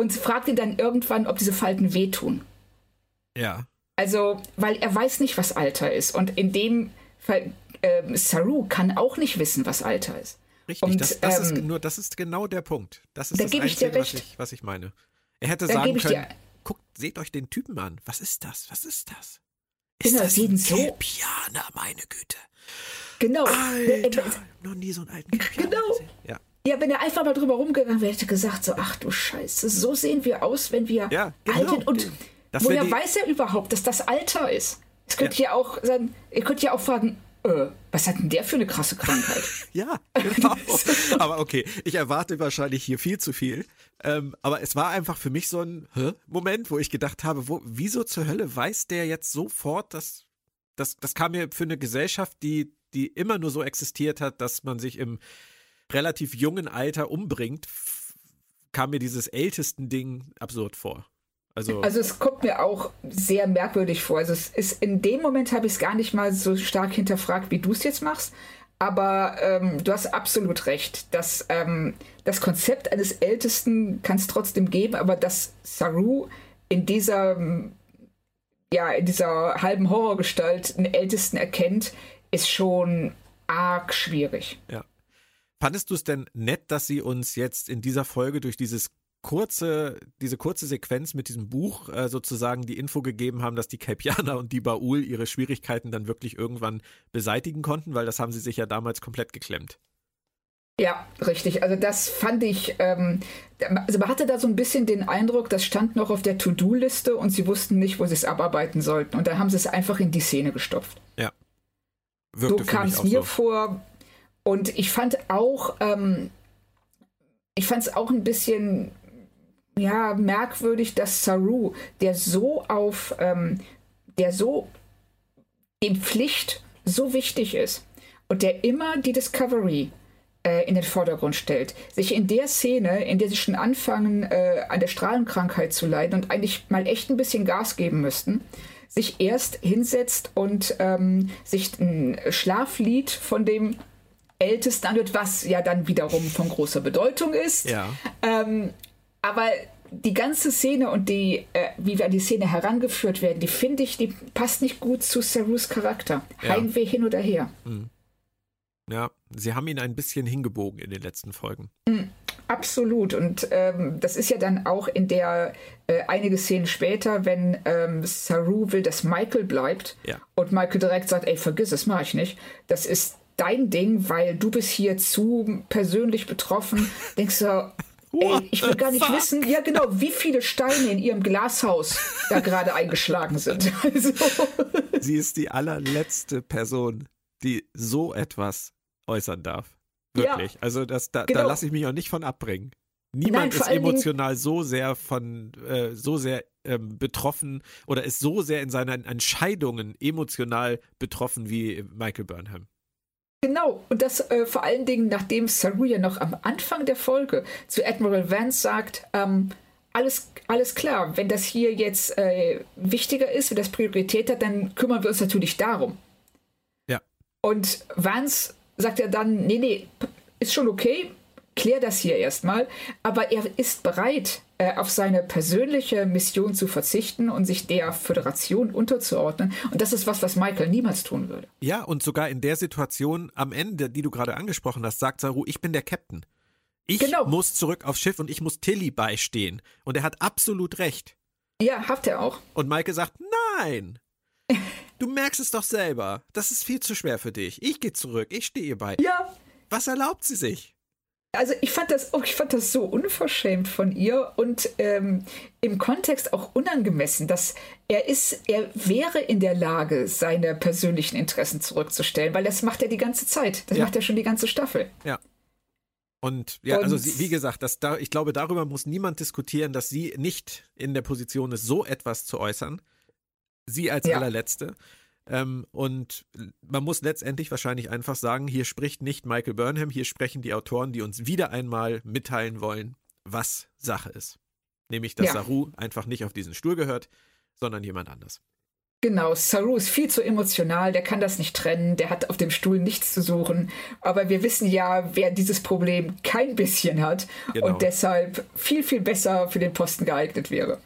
und fragt ihn dann irgendwann, ob diese Falten wehtun. Ja. Also, weil er weiß nicht, was Alter ist. Und in dem Fall, äh, Saru kann auch nicht wissen, was Alter ist. Richtig, und, das, das ähm, ist nur, das ist genau der Punkt. Das ist da das Einzige, was ich, was ich meine. Er hätte da sagen können, guckt, seht euch den Typen an. Was ist das? Was ist das? Ist genau, das ein so? Meine Güte. Genau. Alter, noch nie so einen alten Pianer Genau. Gesehen. Ja. Ja, wenn er einfach mal drüber rumgegangen wäre, hätte gesagt so, ach du Scheiße, so sehen wir aus, wenn wir ja, genau. alt sind. Und das woher die... weiß er überhaupt, dass das Alter ist? Es könnte ja. ja auch sein, ihr könnt ja auch fragen, äh, was hat denn der für eine krasse Krankheit? ja, genau. aber okay, ich erwarte wahrscheinlich hier viel zu viel. Ähm, aber es war einfach für mich so ein Hä? Moment, wo ich gedacht habe, wo, wieso zur Hölle weiß der jetzt sofort, dass das, das kam mir für eine Gesellschaft, die, die immer nur so existiert hat, dass man sich im relativ jungen Alter umbringt, kam mir dieses ältesten Ding absurd vor. Also, also es kommt mir auch sehr merkwürdig vor. Also es ist in dem Moment habe ich es gar nicht mal so stark hinterfragt, wie du es jetzt machst. Aber ähm, du hast absolut recht. Dass, ähm, das Konzept eines Ältesten kann es trotzdem geben, aber dass Saru in dieser, ja, in dieser halben Horrorgestalt einen Ältesten erkennt, ist schon arg schwierig. Ja. Fandest du es denn nett, dass sie uns jetzt in dieser Folge durch dieses kurze, diese kurze Sequenz mit diesem Buch äh, sozusagen die Info gegeben haben, dass die Kelpianer und die Baul ihre Schwierigkeiten dann wirklich irgendwann beseitigen konnten, weil das haben sie sich ja damals komplett geklemmt. Ja, richtig. Also das fand ich, ähm, also man hatte da so ein bisschen den Eindruck, das stand noch auf der To-Do-Liste und sie wussten nicht, wo sie es abarbeiten sollten. Und dann haben sie es einfach in die Szene gestopft. Ja. Wirkte so kam es mir so. vor. Und ich fand auch, ähm, ich fand es auch ein bisschen ja, merkwürdig, dass Saru, der so auf, ähm, der so in Pflicht so wichtig ist und der immer die Discovery äh, in den Vordergrund stellt, sich in der Szene, in der sie schon anfangen, äh, an der Strahlenkrankheit zu leiden und eigentlich mal echt ein bisschen Gas geben müssten, sich erst hinsetzt und ähm, sich ein Schlaflied von dem Ältesten anhört, was ja dann wiederum von großer Bedeutung ist. Ja. Ähm, aber die ganze Szene und die, äh, wie wir an die Szene herangeführt werden, die finde ich, die passt nicht gut zu Sarus Charakter. Ja. Heimweh hin oder her. Mhm. Ja, sie haben ihn ein bisschen hingebogen in den letzten Folgen. Mhm, absolut. Und ähm, das ist ja dann auch in der äh, einige Szenen später, wenn ähm, Saru will, dass Michael bleibt ja. und Michael direkt sagt, ey, vergiss es, mach ich nicht. Das ist dein Ding, weil du bist hier zu persönlich betroffen. Denkst du, Ey, ich will gar nicht fuck? wissen, ja genau, wie viele Steine in ihrem Glashaus da gerade eingeschlagen sind. Also. Sie ist die allerletzte Person, die so etwas äußern darf. Wirklich. Ja, also das, da, genau. da lasse ich mich auch nicht von abbringen. Niemand Nein, ist emotional so sehr von, äh, so sehr ähm, betroffen oder ist so sehr in seinen Entscheidungen emotional betroffen wie Michael Burnham. Genau, und das äh, vor allen Dingen, nachdem Saru ja noch am Anfang der Folge zu Admiral Vance sagt, ähm, alles, alles klar, wenn das hier jetzt äh, wichtiger ist, wenn das Priorität hat, dann kümmern wir uns natürlich darum. Ja. Und Vance sagt ja dann, nee, nee, ist schon okay, klär das hier erstmal, aber er ist bereit, äh, auf seine persönliche Mission zu verzichten und sich der Föderation unterzuordnen. Und das ist was, was Michael niemals tun würde. Ja, und sogar in der Situation am Ende, die du gerade angesprochen hast, sagt Saru, ich bin der Captain. Ich genau. muss zurück aufs Schiff und ich muss Tilly beistehen. Und er hat absolut recht. Ja, hat er auch. Und Michael sagt, nein. Du merkst es doch selber. Das ist viel zu schwer für dich. Ich gehe zurück. Ich stehe bei. Ja. Was erlaubt sie sich? Also ich fand das, oh, ich fand das so unverschämt von ihr und ähm, im Kontext auch unangemessen, dass er ist, er wäre in der Lage, seine persönlichen Interessen zurückzustellen, weil das macht er die ganze Zeit. Das ja. macht er schon die ganze Staffel. Ja. Und ja, und, also sie, wie gesagt, das da, ich glaube, darüber muss niemand diskutieren, dass sie nicht in der Position ist, so etwas zu äußern. Sie als ja. allerletzte. Ähm, und man muss letztendlich wahrscheinlich einfach sagen, hier spricht nicht Michael Burnham, hier sprechen die Autoren, die uns wieder einmal mitteilen wollen, was Sache ist. Nämlich, dass ja. Saru einfach nicht auf diesen Stuhl gehört, sondern jemand anders. Genau, Saru ist viel zu emotional, der kann das nicht trennen, der hat auf dem Stuhl nichts zu suchen. Aber wir wissen ja, wer dieses Problem kein bisschen hat genau. und deshalb viel, viel besser für den Posten geeignet wäre.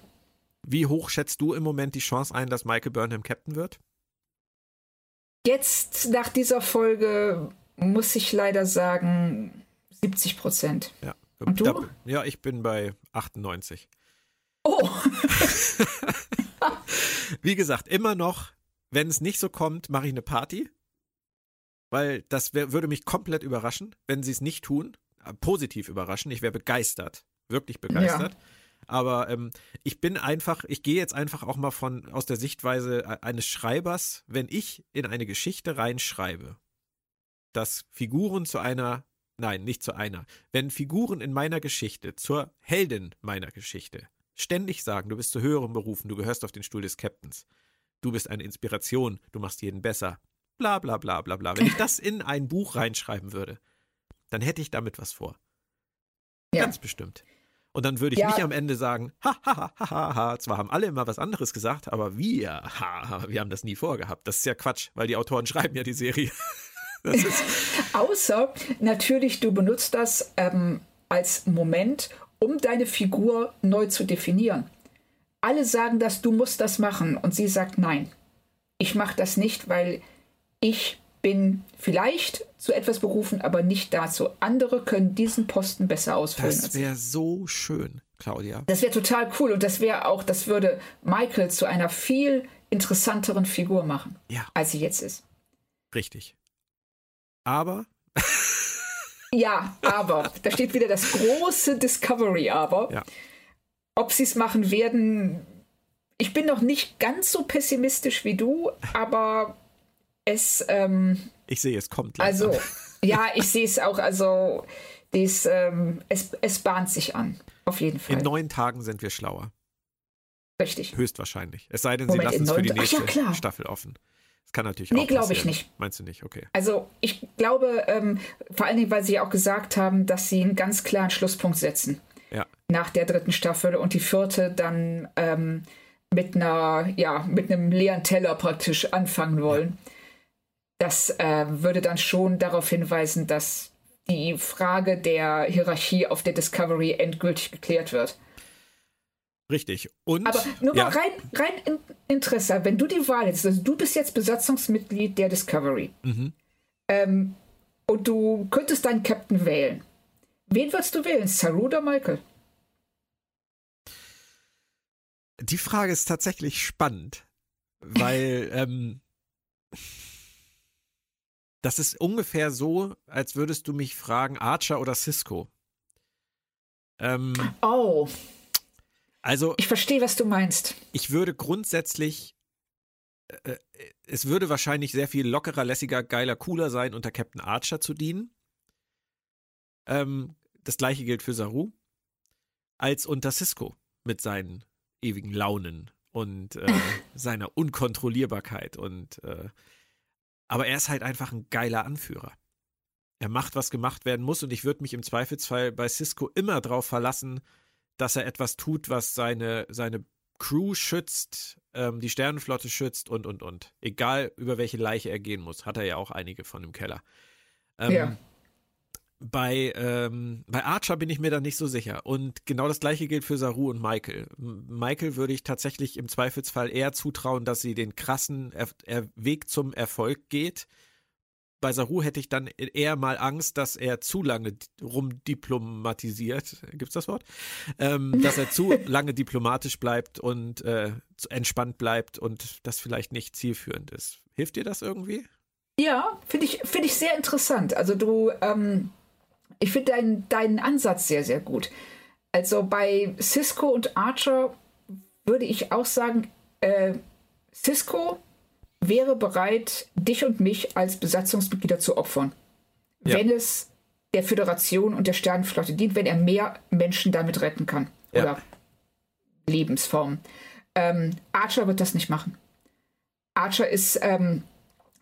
Wie hoch schätzt du im Moment die Chance ein, dass Michael Burnham Captain wird? Jetzt nach dieser Folge muss ich leider sagen 70 Prozent. Ja. Und du? Da, ja, ich bin bei 98. Oh. Wie gesagt, immer noch, wenn es nicht so kommt, mache ich eine Party. Weil das wär, würde mich komplett überraschen, wenn sie es nicht tun. Positiv überraschen. Ich wäre begeistert. Wirklich begeistert. Ja. Aber ähm, ich bin einfach, ich gehe jetzt einfach auch mal von aus der Sichtweise e-, eines Schreibers, wenn ich in eine Geschichte reinschreibe, dass Figuren zu einer, nein, nicht zu einer, wenn Figuren in meiner Geschichte zur Heldin meiner Geschichte ständig sagen, du bist zu höheren Berufen, du gehörst auf den Stuhl des Captains, du bist eine Inspiration, du machst jeden besser, bla bla bla bla bla. Wenn ich das in ein Buch reinschreiben würde, dann hätte ich damit was vor. Ja. Ganz bestimmt. Und dann würde ich ja. nicht am Ende sagen, ha, ha, ha, ha, ha, zwar haben alle immer was anderes gesagt, aber wir, ha, wir haben das nie vorgehabt. Das ist ja Quatsch, weil die Autoren schreiben ja die Serie. Außer natürlich, du benutzt das ähm, als Moment, um deine Figur neu zu definieren. Alle sagen das, du musst das machen. Und sie sagt, nein, ich mache das nicht, weil ich bin vielleicht zu etwas berufen, aber nicht dazu. Andere können diesen Posten besser ausfüllen. Das wäre so schön, Claudia. Das wäre total cool und das wäre auch, das würde Michael zu einer viel interessanteren Figur machen, ja. als sie jetzt ist. Richtig. Aber. ja, aber. Da steht wieder das große Discovery, aber. Ja. Ob sie es machen werden, ich bin noch nicht ganz so pessimistisch wie du, aber es. Ähm, ich sehe, es kommt. Langsam. Also, ja, ich sehe es auch. Also, dies, ähm, es, es bahnt sich an. Auf jeden Fall. In neun Tagen sind wir schlauer. Richtig. Höchstwahrscheinlich. Es sei denn, Moment, sie lassen es für die nächste ja, Staffel offen. Das kann natürlich nee, auch Nee, glaube ich nicht. Meinst du nicht? Okay. Also ich glaube, ähm, vor allen Dingen, weil sie auch gesagt haben, dass sie einen ganz klaren Schlusspunkt setzen. Ja. Nach der dritten Staffel und die vierte dann ähm, mit einer, ja, mit einem leeren Teller praktisch anfangen wollen. Ja. Das äh, würde dann schon darauf hinweisen, dass die Frage der Hierarchie auf der Discovery endgültig geklärt wird. Richtig. Und, Aber nur ja. mal rein, rein in Interesse, wenn du die Wahl hättest, also du bist jetzt Besatzungsmitglied der Discovery mhm. ähm, und du könntest deinen Captain wählen. Wen würdest du wählen, Saru oder Michael? Die Frage ist tatsächlich spannend, weil ähm, das ist ungefähr so, als würdest du mich fragen, Archer oder Cisco. Ähm, oh. Also. Ich verstehe, was du meinst. Ich würde grundsätzlich. Äh, äh, es würde wahrscheinlich sehr viel lockerer, lässiger, geiler, cooler sein, unter Captain Archer zu dienen. Ähm, das gleiche gilt für Saru. Als unter Cisco mit seinen ewigen Launen und äh, seiner Unkontrollierbarkeit und äh, aber er ist halt einfach ein geiler Anführer. Er macht, was gemacht werden muss und ich würde mich im Zweifelsfall bei Cisco immer darauf verlassen, dass er etwas tut, was seine, seine Crew schützt, ähm, die Sternenflotte schützt und, und, und. Egal, über welche Leiche er gehen muss. Hat er ja auch einige von im Keller. Ähm, ja. Bei, ähm, bei Archer bin ich mir da nicht so sicher. Und genau das gleiche gilt für Saru und Michael. Michael würde ich tatsächlich im Zweifelsfall eher zutrauen, dass sie den krassen er er Weg zum Erfolg geht. Bei Saru hätte ich dann eher mal Angst, dass er zu lange rumdiplomatisiert, gibt es das Wort? Ähm, dass er zu lange diplomatisch bleibt und äh, entspannt bleibt und das vielleicht nicht zielführend ist. Hilft dir das irgendwie? Ja, finde ich, find ich sehr interessant. Also du, ähm, ich finde deinen, deinen Ansatz sehr, sehr gut. Also bei Cisco und Archer würde ich auch sagen, äh, Cisco wäre bereit, dich und mich als Besatzungsmitglieder zu opfern, ja. wenn es der Föderation und der Sternenflotte dient, wenn er mehr Menschen damit retten kann ja. oder Lebensformen. Ähm, Archer wird das nicht machen. Archer ist, ähm,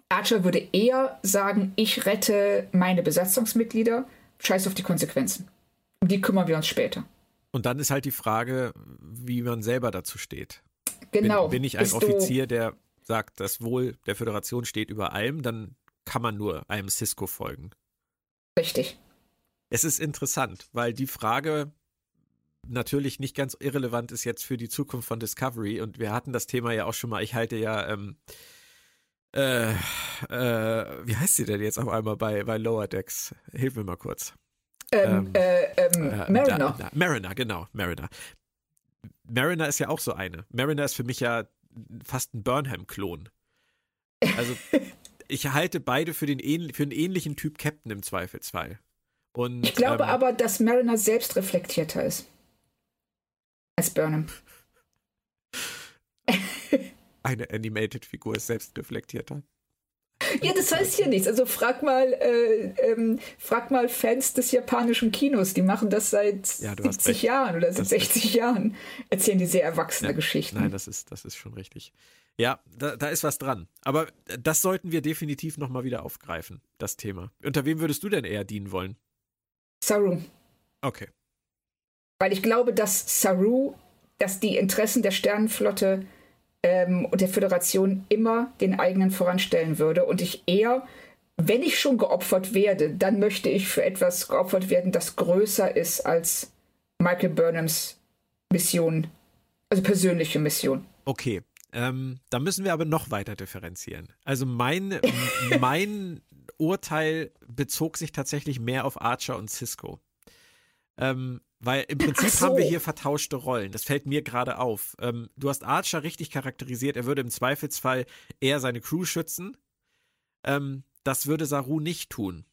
Archer würde eher sagen, ich rette meine Besatzungsmitglieder, scheiß auf die Konsequenzen. Um die kümmern wir uns später. Und dann ist halt die Frage, wie man selber dazu steht. Genau. Bin, bin ich ein Offizier, der sagt, das Wohl der Föderation steht über allem, dann kann man nur einem Cisco folgen. Richtig. Es ist interessant, weil die Frage natürlich nicht ganz irrelevant ist jetzt für die Zukunft von Discovery und wir hatten das Thema ja auch schon mal. Ich halte ja, ähm, äh, äh, wie heißt sie denn jetzt auf einmal bei, bei Lower Decks? Hilf mir mal kurz. Ähm, ähm, äh, ähm, äh, Mariner. Da, da, Mariner, genau, Mariner. Mariner ist ja auch so eine. Mariner ist für mich ja fast ein Burnham-Klon. Also ich halte beide für, den für einen ähnlichen Typ Captain im Zweifelsfall. Und, ich glaube ähm, aber, dass Mariner selbst reflektierter ist. Als Burnham. Eine Animated-Figur ist selbst reflektierter. Ja, das heißt hier nichts. Also frag mal, äh, ähm, frag mal Fans des japanischen Kinos, die machen das seit ja, 70 Jahren oder seit 60 ist, Jahren, erzählen die sehr erwachsene ja, Geschichten. Nein, das ist, das ist schon richtig. Ja, da, da ist was dran. Aber das sollten wir definitiv nochmal wieder aufgreifen, das Thema. Unter wem würdest du denn eher dienen wollen? Saru. Okay. Weil ich glaube, dass Saru, dass die Interessen der Sternenflotte ähm, und der Föderation immer den eigenen voranstellen würde und ich eher, wenn ich schon geopfert werde, dann möchte ich für etwas geopfert werden, das größer ist als Michael Burnhams Mission, also persönliche Mission. Okay, ähm, da müssen wir aber noch weiter differenzieren. Also mein, mein Urteil bezog sich tatsächlich mehr auf Archer und Cisco. Ähm, weil im Prinzip so. haben wir hier vertauschte Rollen. Das fällt mir gerade auf. Ähm, du hast Archer richtig charakterisiert. Er würde im Zweifelsfall eher seine Crew schützen. Ähm, das würde Saru nicht tun.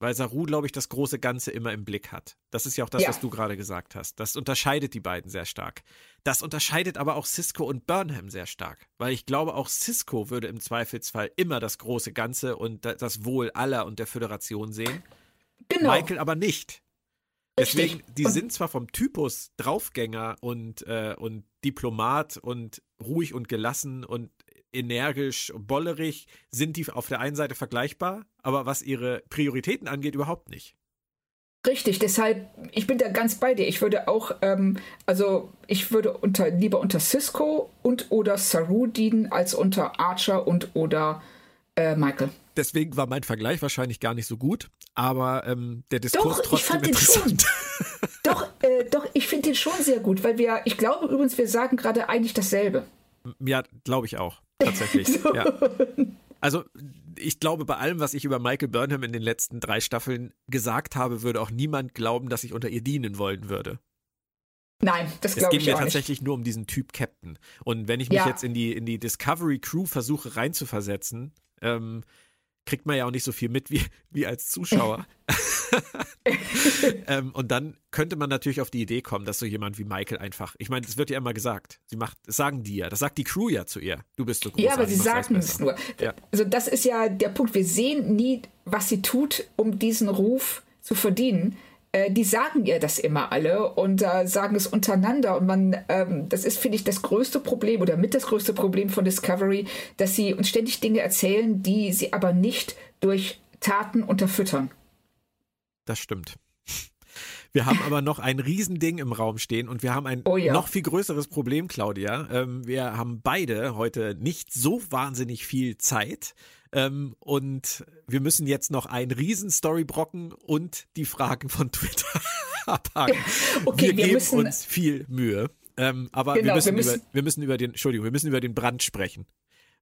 Weil Saru, glaube ich, das große Ganze immer im Blick hat. Das ist ja auch das, ja. was du gerade gesagt hast. Das unterscheidet die beiden sehr stark. Das unterscheidet aber auch Cisco und Burnham sehr stark. Weil ich glaube, auch Cisco würde im Zweifelsfall immer das große Ganze und das Wohl aller und der Föderation sehen. Genau. Michael aber nicht. Deswegen, die und sind zwar vom Typus Draufgänger und, äh, und Diplomat und ruhig und gelassen und energisch, bollerig, sind die auf der einen Seite vergleichbar, aber was ihre Prioritäten angeht, überhaupt nicht. Richtig, deshalb, ich bin da ganz bei dir. Ich würde auch, ähm, also ich würde unter, lieber unter Cisco und oder Saru dienen, als unter Archer und oder äh, Michael. Deswegen war mein Vergleich wahrscheinlich gar nicht so gut, aber ähm, der Diskurs doch, trotzdem ich fand interessant. Den schon, doch, äh, doch, ich finde den schon sehr gut, weil wir, ich glaube übrigens, wir sagen gerade eigentlich dasselbe. Ja, glaube ich auch tatsächlich. so. ja. Also ich glaube, bei allem, was ich über Michael Burnham in den letzten drei Staffeln gesagt habe, würde auch niemand glauben, dass ich unter ihr dienen wollen würde. Nein, das glaube ich nicht. Es geht mir tatsächlich nur um diesen Typ Captain. Und wenn ich mich ja. jetzt in die, in die Discovery Crew versuche reinzuversetzen, ähm, kriegt man ja auch nicht so viel mit wie, wie als Zuschauer. ähm, und dann könnte man natürlich auf die Idee kommen, dass so jemand wie Michael einfach, ich meine, das wird ja immer gesagt, sie macht, das sagen die ja, das sagt die Crew ja zu ihr, du bist so groß. Ja, aber sie sagen es nur. Ja. Also das ist ja der Punkt, wir sehen nie, was sie tut, um diesen Ruf zu verdienen äh, die sagen ihr das immer alle und äh, sagen es untereinander. Und man, ähm, das ist, finde ich, das größte Problem oder mit das größte Problem von Discovery, dass sie uns ständig Dinge erzählen, die sie aber nicht durch Taten unterfüttern. Das stimmt. Wir haben aber noch ein Riesending im Raum stehen und wir haben ein oh ja. noch viel größeres Problem, Claudia. Ähm, wir haben beide heute nicht so wahnsinnig viel Zeit. Ähm, und wir müssen jetzt noch einen riesen Storybrocken und die Fragen von Twitter abhaken. Okay, wir, wir geben müssen, uns viel Mühe. Ähm, aber genau, wir, müssen wir, müssen über, wir müssen über den, Entschuldigung, wir müssen über den Brand sprechen.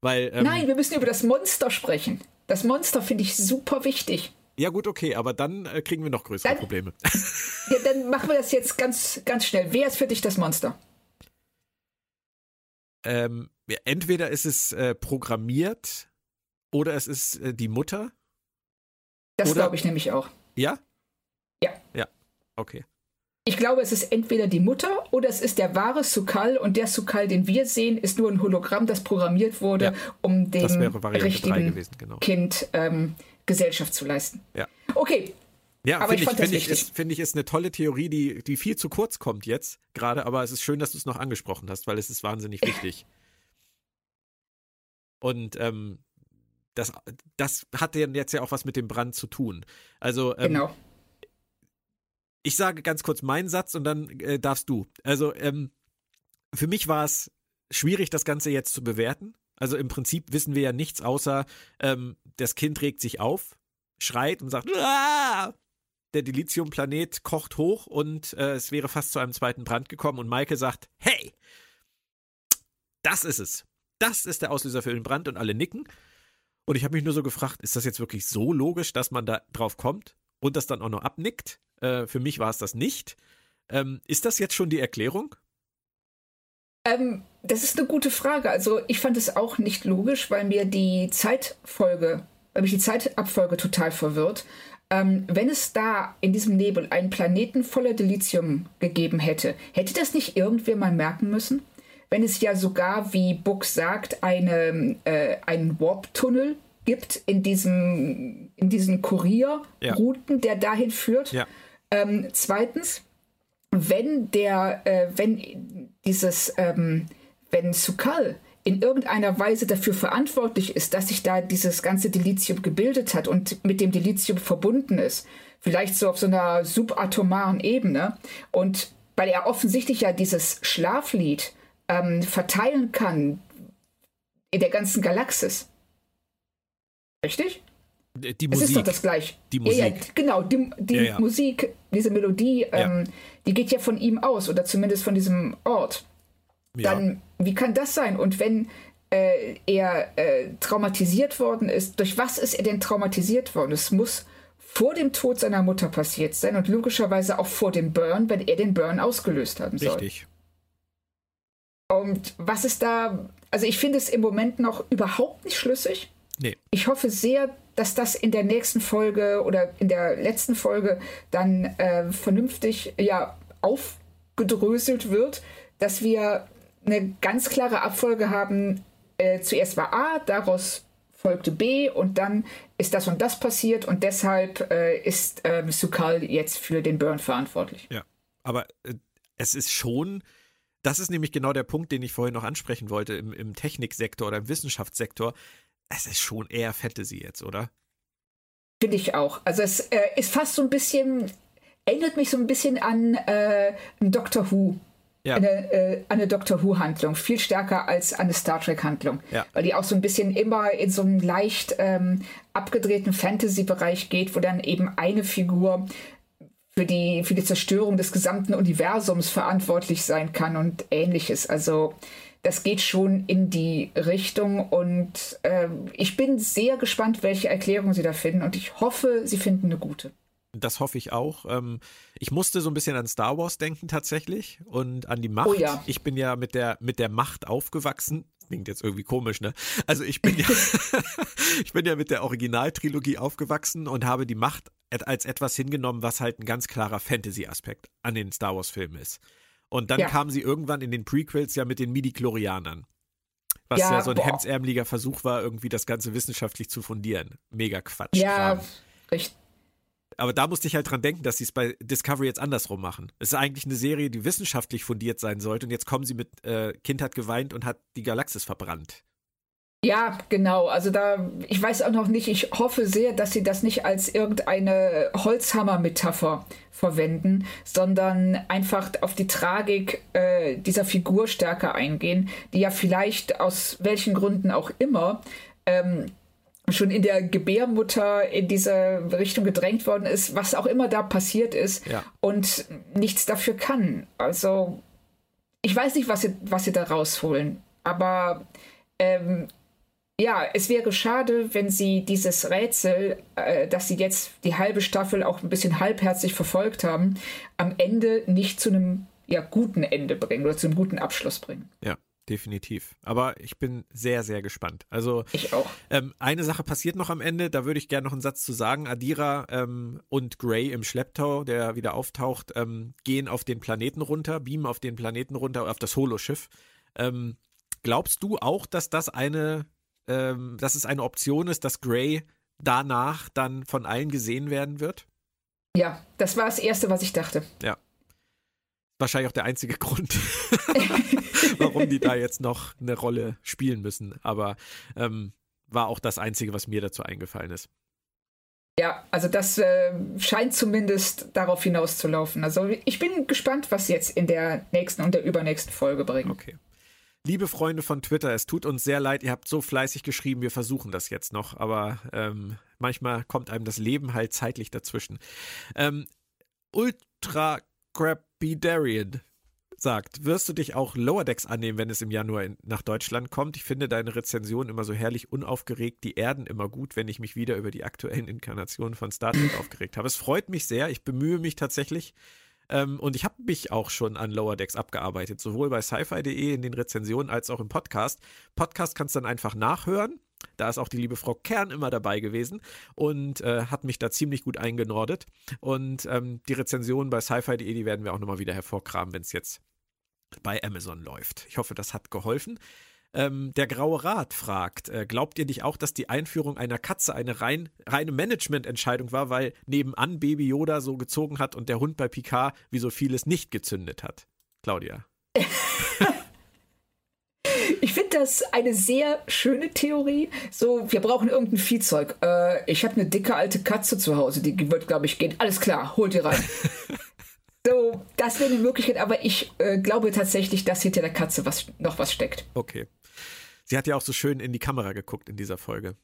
Weil, ähm, Nein, wir müssen über das Monster sprechen. Das Monster finde ich super wichtig. Ja, gut, okay, aber dann äh, kriegen wir noch größere dann, Probleme. ja, dann machen wir das jetzt ganz, ganz schnell. Wer ist für dich das Monster? Ähm, entweder ist es äh, programmiert oder es ist äh, die Mutter. Das glaube ich nämlich auch. Ja? Ja. Ja, okay. Ich glaube, es ist entweder die Mutter oder es ist der wahre Sukal und der Sukal, den wir sehen, ist nur ein Hologramm, das programmiert wurde, ja, um dem richtigen gewesen, genau. Kind ähm, Gesellschaft zu leisten. Ja. Okay. Ja, finde ich, find ich, ist, find ich, ist eine tolle Theorie, die, die viel zu kurz kommt jetzt gerade, aber es ist schön, dass du es noch angesprochen hast, weil es ist wahnsinnig wichtig. Und ähm, das, das hat jetzt ja auch was mit dem Brand zu tun. Also, ähm, genau. Ich sage ganz kurz meinen Satz und dann äh, darfst du. Also, ähm, für mich war es schwierig, das Ganze jetzt zu bewerten. Also im Prinzip wissen wir ja nichts außer, ähm, das Kind regt sich auf, schreit und sagt, Aah! der Dilithium-Planet kocht hoch und äh, es wäre fast zu einem zweiten Brand gekommen und Maike sagt, hey, das ist es. Das ist der Auslöser für den Brand und alle nicken. Und ich habe mich nur so gefragt, ist das jetzt wirklich so logisch, dass man da drauf kommt und das dann auch noch abnickt? Äh, für mich war es das nicht. Ähm, ist das jetzt schon die Erklärung? Ähm, das ist eine gute Frage. Also ich fand es auch nicht logisch, weil mir die Zeitfolge, weil mich die Zeitabfolge total verwirrt. Ähm, wenn es da in diesem Nebel einen Planeten voller Dilithium gegeben hätte, hätte das nicht irgendwer mal merken müssen? Wenn es ja sogar, wie Book sagt, eine, äh, einen Warp-Tunnel gibt in diesem in diesen Kurierrouten, ja. der dahin führt. Ja. Ähm, zweitens, wenn der, äh, wenn dieses, ähm, wenn Sukal in irgendeiner Weise dafür verantwortlich ist, dass sich da dieses ganze Delizium gebildet hat und mit dem Delizium verbunden ist. Vielleicht so auf so einer subatomaren Ebene. Und weil er offensichtlich ja dieses Schlaflied ähm, verteilen kann in der ganzen Galaxis. Richtig? Die Musik. Es ist doch das gleiche. Die Musik. Ja, ja genau, die, die ja. Musik, diese Melodie, ähm, die geht ja von ihm aus oder zumindest von diesem Ort. Dann, wie kann das sein? Und wenn äh, er äh, traumatisiert worden ist, durch was ist er denn traumatisiert worden? Es muss vor dem Tod seiner Mutter passiert sein und logischerweise auch vor dem Burn, wenn er den Burn ausgelöst haben soll. Richtig. Und was ist da, also ich finde es im Moment noch überhaupt nicht schlüssig. Nee. Ich hoffe sehr, dass das in der nächsten Folge oder in der letzten Folge dann äh, vernünftig ja aufgedröselt wird, dass wir eine ganz klare Abfolge haben. Äh, zuerst war A, daraus folgte B und dann ist das und das passiert und deshalb äh, ist äh, Sukal jetzt für den Burn verantwortlich. Ja, aber äh, es ist schon, das ist nämlich genau der Punkt, den ich vorhin noch ansprechen wollte im, im Techniksektor oder im Wissenschaftssektor. Es ist schon eher Fantasy jetzt, oder? Finde ich auch. Also es äh, ist fast so ein bisschen, erinnert mich so ein bisschen an äh, Doctor Who ja. eine, äh, eine Doctor Who-Handlung, viel stärker als eine Star Trek-Handlung. Ja. Weil die auch so ein bisschen immer in so einen leicht ähm, abgedrehten Fantasy-Bereich geht, wo dann eben eine Figur für die, für die Zerstörung des gesamten Universums verantwortlich sein kann und ähnliches. Also das geht schon in die Richtung und äh, ich bin sehr gespannt, welche Erklärung sie da finden und ich hoffe, sie finden eine gute. Das hoffe ich auch. Ähm, ich musste so ein bisschen an Star Wars denken tatsächlich und an die Macht. Oh ja. Ich bin ja mit der, mit der Macht aufgewachsen. Klingt jetzt irgendwie komisch, ne? Also ich bin ja, ich bin ja mit der Originaltrilogie aufgewachsen und habe die Macht als etwas hingenommen, was halt ein ganz klarer Fantasy-Aspekt an den Star Wars-Filmen ist. Und dann ja. kamen sie irgendwann in den Prequels ja mit den Midi-Chlorianern. Was ja, ja so ein boah. hemdsärmeliger Versuch war, irgendwie das Ganze wissenschaftlich zu fundieren. Mega Quatsch. Ja, richtig aber da musste ich halt dran denken, dass sie es bei Discovery jetzt andersrum machen. Es ist eigentlich eine Serie, die wissenschaftlich fundiert sein sollte und jetzt kommen sie mit äh, Kind hat geweint und hat die Galaxis verbrannt. Ja, genau. Also da, ich weiß auch noch nicht, ich hoffe sehr, dass sie das nicht als irgendeine Holzhammer-Metapher verwenden, sondern einfach auf die Tragik äh, dieser Figur stärker eingehen, die ja vielleicht aus welchen Gründen auch immer ähm, schon in der Gebärmutter in diese Richtung gedrängt worden ist, was auch immer da passiert ist ja. und nichts dafür kann. Also ich weiß nicht, was sie, was sie da rausholen, aber ähm, ja, es wäre schade, wenn sie dieses Rätsel, äh, das sie jetzt die halbe Staffel auch ein bisschen halbherzig verfolgt haben, am Ende nicht zu einem ja, guten Ende bringen oder zu einem guten Abschluss bringen. Ja definitiv. Aber ich bin sehr, sehr gespannt. Also ich auch. Ähm, eine Sache passiert noch am Ende, da würde ich gerne noch einen Satz zu sagen. Adira ähm, und Gray im Schlepptau, der wieder auftaucht, ähm, gehen auf den Planeten runter, beamen auf den Planeten runter, auf das Holoschiff. Ähm, glaubst du auch, dass das eine, ähm, dass es eine Option ist, dass Gray danach dann von allen gesehen werden wird? Ja, das war das Erste, was ich dachte. Ja. Wahrscheinlich auch der einzige Grund. warum die da jetzt noch eine Rolle spielen müssen. Aber ähm, war auch das Einzige, was mir dazu eingefallen ist. Ja, also das äh, scheint zumindest darauf hinauszulaufen. Also ich bin gespannt, was jetzt in der nächsten und der übernächsten Folge bringen. Okay. Liebe Freunde von Twitter, es tut uns sehr leid, ihr habt so fleißig geschrieben, wir versuchen das jetzt noch, aber ähm, manchmal kommt einem das Leben halt zeitlich dazwischen. Ähm, Ultra Crapidarian sagt, wirst du dich auch Lower Decks annehmen, wenn es im Januar in, nach Deutschland kommt? Ich finde deine Rezension immer so herrlich unaufgeregt, die Erden immer gut, wenn ich mich wieder über die aktuellen Inkarnationen von Star Trek aufgeregt habe. Es freut mich sehr, ich bemühe mich tatsächlich. Ähm, und ich habe mich auch schon an Lower Decks abgearbeitet, sowohl bei sci-fi.de in den Rezensionen als auch im Podcast. Podcast kannst du dann einfach nachhören. Da ist auch die liebe Frau Kern immer dabei gewesen und äh, hat mich da ziemlich gut eingenordet. Und ähm, die Rezensionen bei sci-fi.de, die werden wir auch nochmal wieder hervorkramen, wenn es jetzt bei Amazon läuft. Ich hoffe, das hat geholfen. Ähm, der Graue Rat fragt, äh, glaubt ihr nicht auch, dass die Einführung einer Katze eine rein, reine Managemententscheidung war, weil nebenan Baby Yoda so gezogen hat und der Hund bei Picard wie so vieles nicht gezündet hat? Claudia. ich finde das eine sehr schöne Theorie. So, wir brauchen irgendein Viehzeug. Äh, ich habe eine dicke alte Katze zu Hause, die wird, glaube ich, gehen. Alles klar, holt die rein. so, das wäre eine Möglichkeit, aber ich äh, glaube tatsächlich, dass hinter der Katze was, noch was steckt. Okay. Sie hat ja auch so schön in die Kamera geguckt in dieser Folge.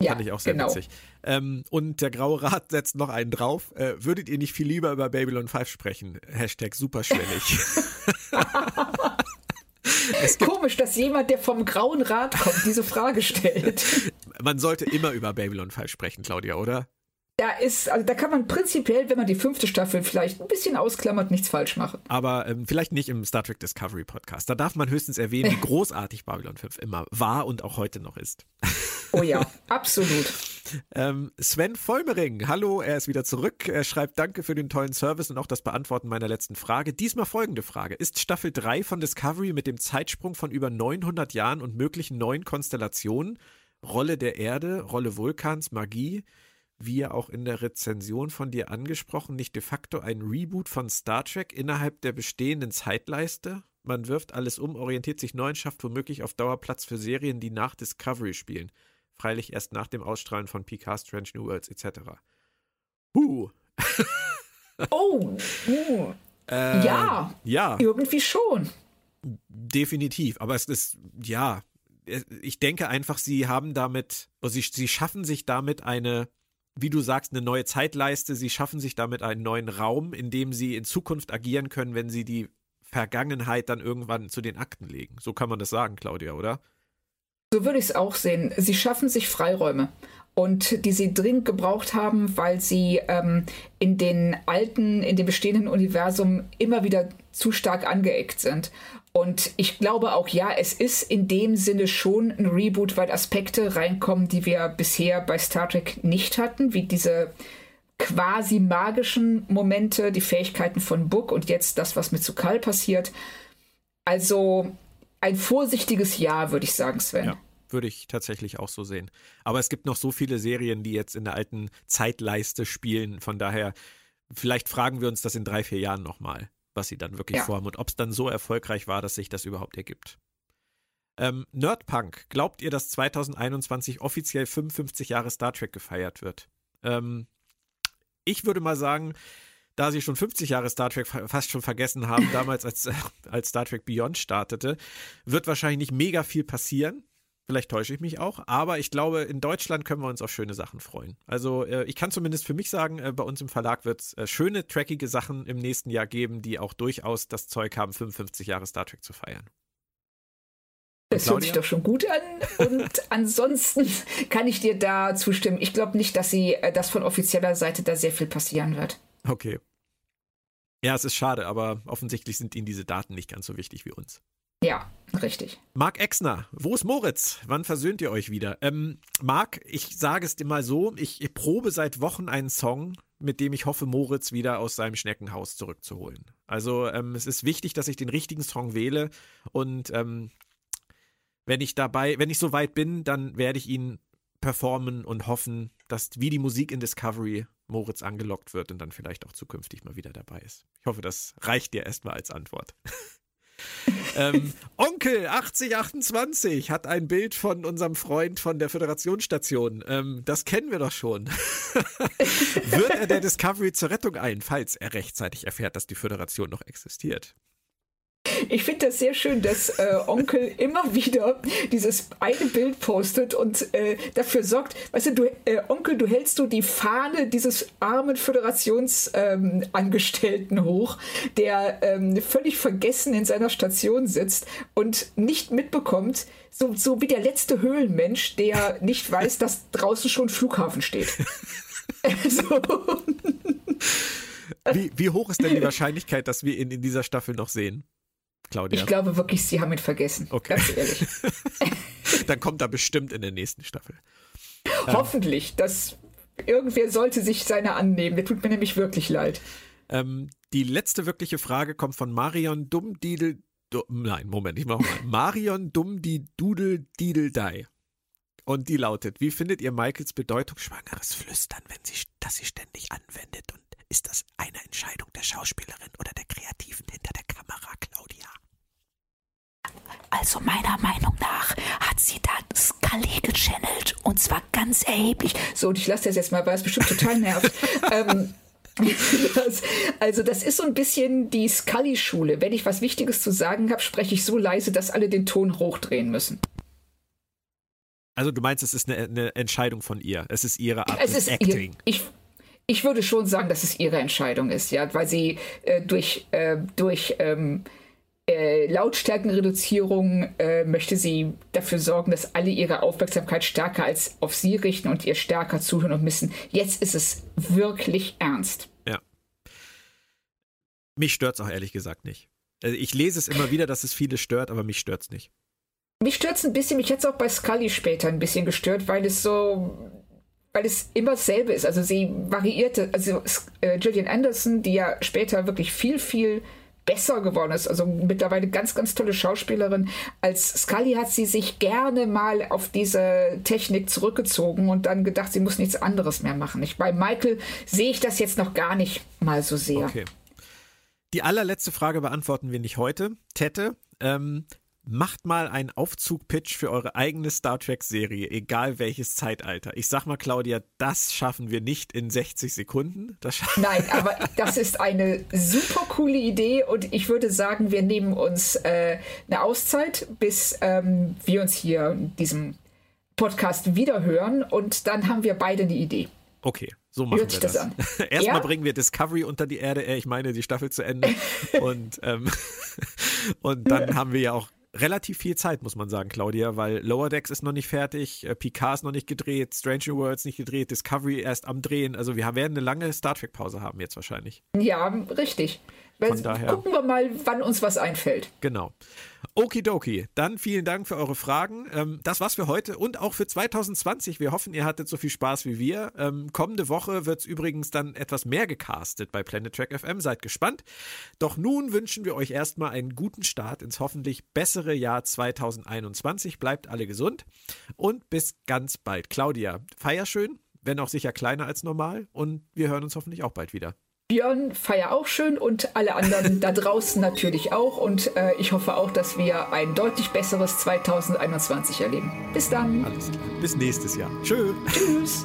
Ja, Fand ich auch sehr genau. witzig. Ähm, und der Graue Rat setzt noch einen drauf. Äh, würdet ihr nicht viel lieber über Babylon 5 sprechen? Hashtag superschwellig. Komisch, dass jemand, der vom Grauen Rat kommt, diese Frage stellt. Man sollte immer über Babylon 5 sprechen, Claudia, oder? Da ist, also da kann man prinzipiell, wenn man die fünfte Staffel vielleicht ein bisschen ausklammert, nichts falsch machen. Aber ähm, vielleicht nicht im Star Trek Discovery Podcast. Da darf man höchstens erwähnen, wie großartig Babylon 5 immer war und auch heute noch ist. Oh ja, absolut. ähm, Sven Vollmering, hallo, er ist wieder zurück. Er schreibt Danke für den tollen Service und auch das Beantworten meiner letzten Frage. Diesmal folgende Frage. Ist Staffel 3 von Discovery mit dem Zeitsprung von über 900 Jahren und möglichen neuen Konstellationen, Rolle der Erde, Rolle Vulkans, Magie, wie ja auch in der Rezension von dir angesprochen, nicht de facto ein Reboot von Star Trek innerhalb der bestehenden Zeitleiste? Man wirft alles um, orientiert sich neu und schafft womöglich auf Dauer Platz für Serien, die nach Discovery spielen. Freilich erst nach dem Ausstrahlen von Picard, Strange New Worlds etc. Huh. oh, uh. äh, ja. Ja. Irgendwie schon. Definitiv. Aber es ist, ja, ich denke einfach, sie haben damit, also sie, sie schaffen sich damit eine wie du sagst, eine neue Zeitleiste. Sie schaffen sich damit einen neuen Raum, in dem sie in Zukunft agieren können, wenn sie die Vergangenheit dann irgendwann zu den Akten legen. So kann man das sagen, Claudia, oder? So würde ich es auch sehen. Sie schaffen sich Freiräume und die sie dringend gebraucht haben, weil sie ähm, in den alten, in dem bestehenden Universum immer wieder zu stark angeeckt sind. Und ich glaube auch, ja, es ist in dem Sinne schon ein Reboot, weil Aspekte reinkommen, die wir bisher bei Star Trek nicht hatten, wie diese quasi magischen Momente, die Fähigkeiten von Book und jetzt das, was mit Sukal passiert. Also ein vorsichtiges Ja, würde ich sagen, Sven. Ja, würde ich tatsächlich auch so sehen. Aber es gibt noch so viele Serien, die jetzt in der alten Zeitleiste spielen. Von daher, vielleicht fragen wir uns das in drei, vier Jahren nochmal was sie dann wirklich ja. vorhaben und ob es dann so erfolgreich war, dass sich das überhaupt ergibt. Ähm, Nerdpunk, glaubt ihr, dass 2021 offiziell 55 Jahre Star Trek gefeiert wird? Ähm, ich würde mal sagen, da sie schon 50 Jahre Star Trek fast schon vergessen haben, damals als, äh, als Star Trek Beyond startete, wird wahrscheinlich nicht mega viel passieren. Vielleicht täusche ich mich auch, aber ich glaube, in Deutschland können wir uns auf schöne Sachen freuen. Also äh, ich kann zumindest für mich sagen, äh, bei uns im Verlag wird es äh, schöne, trackige Sachen im nächsten Jahr geben, die auch durchaus das Zeug haben, 55 Jahre Star Trek zu feiern. Das hört sich doch schon gut an. Und ansonsten kann ich dir da zustimmen. Ich glaube nicht, dass sie, äh, dass von offizieller Seite da sehr viel passieren wird. Okay. Ja, es ist schade, aber offensichtlich sind ihnen diese Daten nicht ganz so wichtig wie uns. Ja, richtig. Marc Exner, wo ist Moritz? Wann versöhnt ihr euch wieder? Ähm, Marc, ich sage es dir mal so, ich, ich probe seit Wochen einen Song, mit dem ich hoffe, Moritz wieder aus seinem Schneckenhaus zurückzuholen. Also ähm, es ist wichtig, dass ich den richtigen Song wähle und ähm, wenn ich dabei, wenn ich so weit bin, dann werde ich ihn performen und hoffen, dass wie die Musik in Discovery Moritz angelockt wird und dann vielleicht auch zukünftig mal wieder dabei ist. Ich hoffe, das reicht dir erstmal als Antwort. ähm, Onkel 8028 hat ein Bild von unserem Freund von der Föderationsstation. Ähm, das kennen wir doch schon. Wird er der Discovery zur Rettung ein, falls er rechtzeitig erfährt, dass die Föderation noch existiert? Ich finde das sehr schön, dass äh, Onkel immer wieder dieses eine Bild postet und äh, dafür sorgt, weißt du, du äh, Onkel, du hältst du die Fahne dieses armen Föderationsangestellten ähm, hoch, der ähm, völlig vergessen in seiner Station sitzt und nicht mitbekommt, so, so wie der letzte Höhlenmensch, der nicht weiß, dass draußen schon Flughafen steht. so. Wie, wie, hoch ist denn die Wahrscheinlichkeit, dass wir ihn in dieser Staffel noch sehen? Claudia? Ich glaube wirklich, sie haben ihn vergessen. Okay. Ganz ehrlich. Dann kommt er bestimmt in der nächsten Staffel. Hoffentlich. Das, irgendwer sollte sich seiner annehmen. Der tut mir nämlich wirklich leid. Ähm, die letzte wirkliche Frage kommt von Marion Dummdidel. Du, nein, Moment, ich mach mal. Marion Dummdidudel Dideldei. Und die lautet: Wie findet ihr Michaels bedeutungsschwangeres Flüstern, wenn sie das sie ständig anwendet? Und ist das eine Entscheidung der Schauspielerin oder der Kreativen hinter der Kamera, Claudia? Also meiner Meinung nach hat sie da Scully gechannelt und zwar ganz erheblich. So, und ich lasse das jetzt mal, weil es bestimmt total nervt. ähm, das, also das ist so ein bisschen die Scully-Schule. Wenn ich was Wichtiges zu sagen habe, spreche ich so leise, dass alle den Ton hochdrehen müssen. Also du meinst, es ist eine, eine Entscheidung von ihr. Es ist ihre Art es ist Acting. Ihr, ich, ich würde schon sagen, dass es ihre Entscheidung ist, ja, weil sie äh, durch, äh, durch ähm, äh, Lautstärkenreduzierung äh, möchte sie dafür sorgen, dass alle ihre Aufmerksamkeit stärker als auf sie richten und ihr stärker zuhören und müssen. Jetzt ist es wirklich ernst. Ja. Mich stört es auch ehrlich gesagt nicht. Also ich lese es immer wieder, dass es viele stört, aber mich stört es nicht. Mich stört es ein bisschen, mich hätte es auch bei Scully später ein bisschen gestört, weil es so, weil es immer dasselbe ist. Also sie variierte, also äh, Gillian Anderson, die ja später wirklich viel, viel besser geworden ist, also mittlerweile ganz, ganz tolle Schauspielerin. Als Scully hat sie sich gerne mal auf diese Technik zurückgezogen und dann gedacht, sie muss nichts anderes mehr machen. Ich, bei Michael sehe ich das jetzt noch gar nicht mal so sehr. Okay. Die allerletzte Frage beantworten wir nicht heute. Tette, ähm, Macht mal einen Aufzug-Pitch für eure eigene Star Trek-Serie, egal welches Zeitalter. Ich sag mal, Claudia, das schaffen wir nicht in 60 Sekunden. Nein, aber das ist eine super coole Idee und ich würde sagen, wir nehmen uns äh, eine Auszeit, bis ähm, wir uns hier in diesem Podcast wiederhören und dann haben wir beide eine Idee. Okay, so machen Hört wir das. das Erstmal ja? bringen wir Discovery unter die Erde, ich meine die Staffel zu Ende. und, ähm, und dann haben wir ja auch relativ viel Zeit, muss man sagen, Claudia, weil Lower Decks ist noch nicht fertig, äh, Picard ist noch nicht gedreht, Stranger Worlds nicht gedreht, Discovery erst am Drehen. Also wir werden eine lange Star Trek-Pause haben jetzt wahrscheinlich. Ja, richtig. Von daher. Gucken wir mal, wann uns was einfällt. Genau. Okidoki, dann vielen Dank für eure Fragen. Ähm, das war's für heute und auch für 2020. Wir hoffen, ihr hattet so viel Spaß wie wir. Ähm, kommende Woche wird es übrigens dann etwas mehr gecastet bei Planet Track FM. Seid gespannt. Doch nun wünschen wir euch erstmal einen guten Start ins hoffentlich bessere Jahr 2021. Bleibt alle gesund und bis ganz bald. Claudia, feier schön, wenn auch sicher kleiner als normal und wir hören uns hoffentlich auch bald wieder. Björn, feier auch schön und alle anderen da draußen natürlich auch. Und äh, ich hoffe auch, dass wir ein deutlich besseres 2021 erleben. Bis dann. Alles klar. Bis nächstes Jahr. Tschö. Tschüss.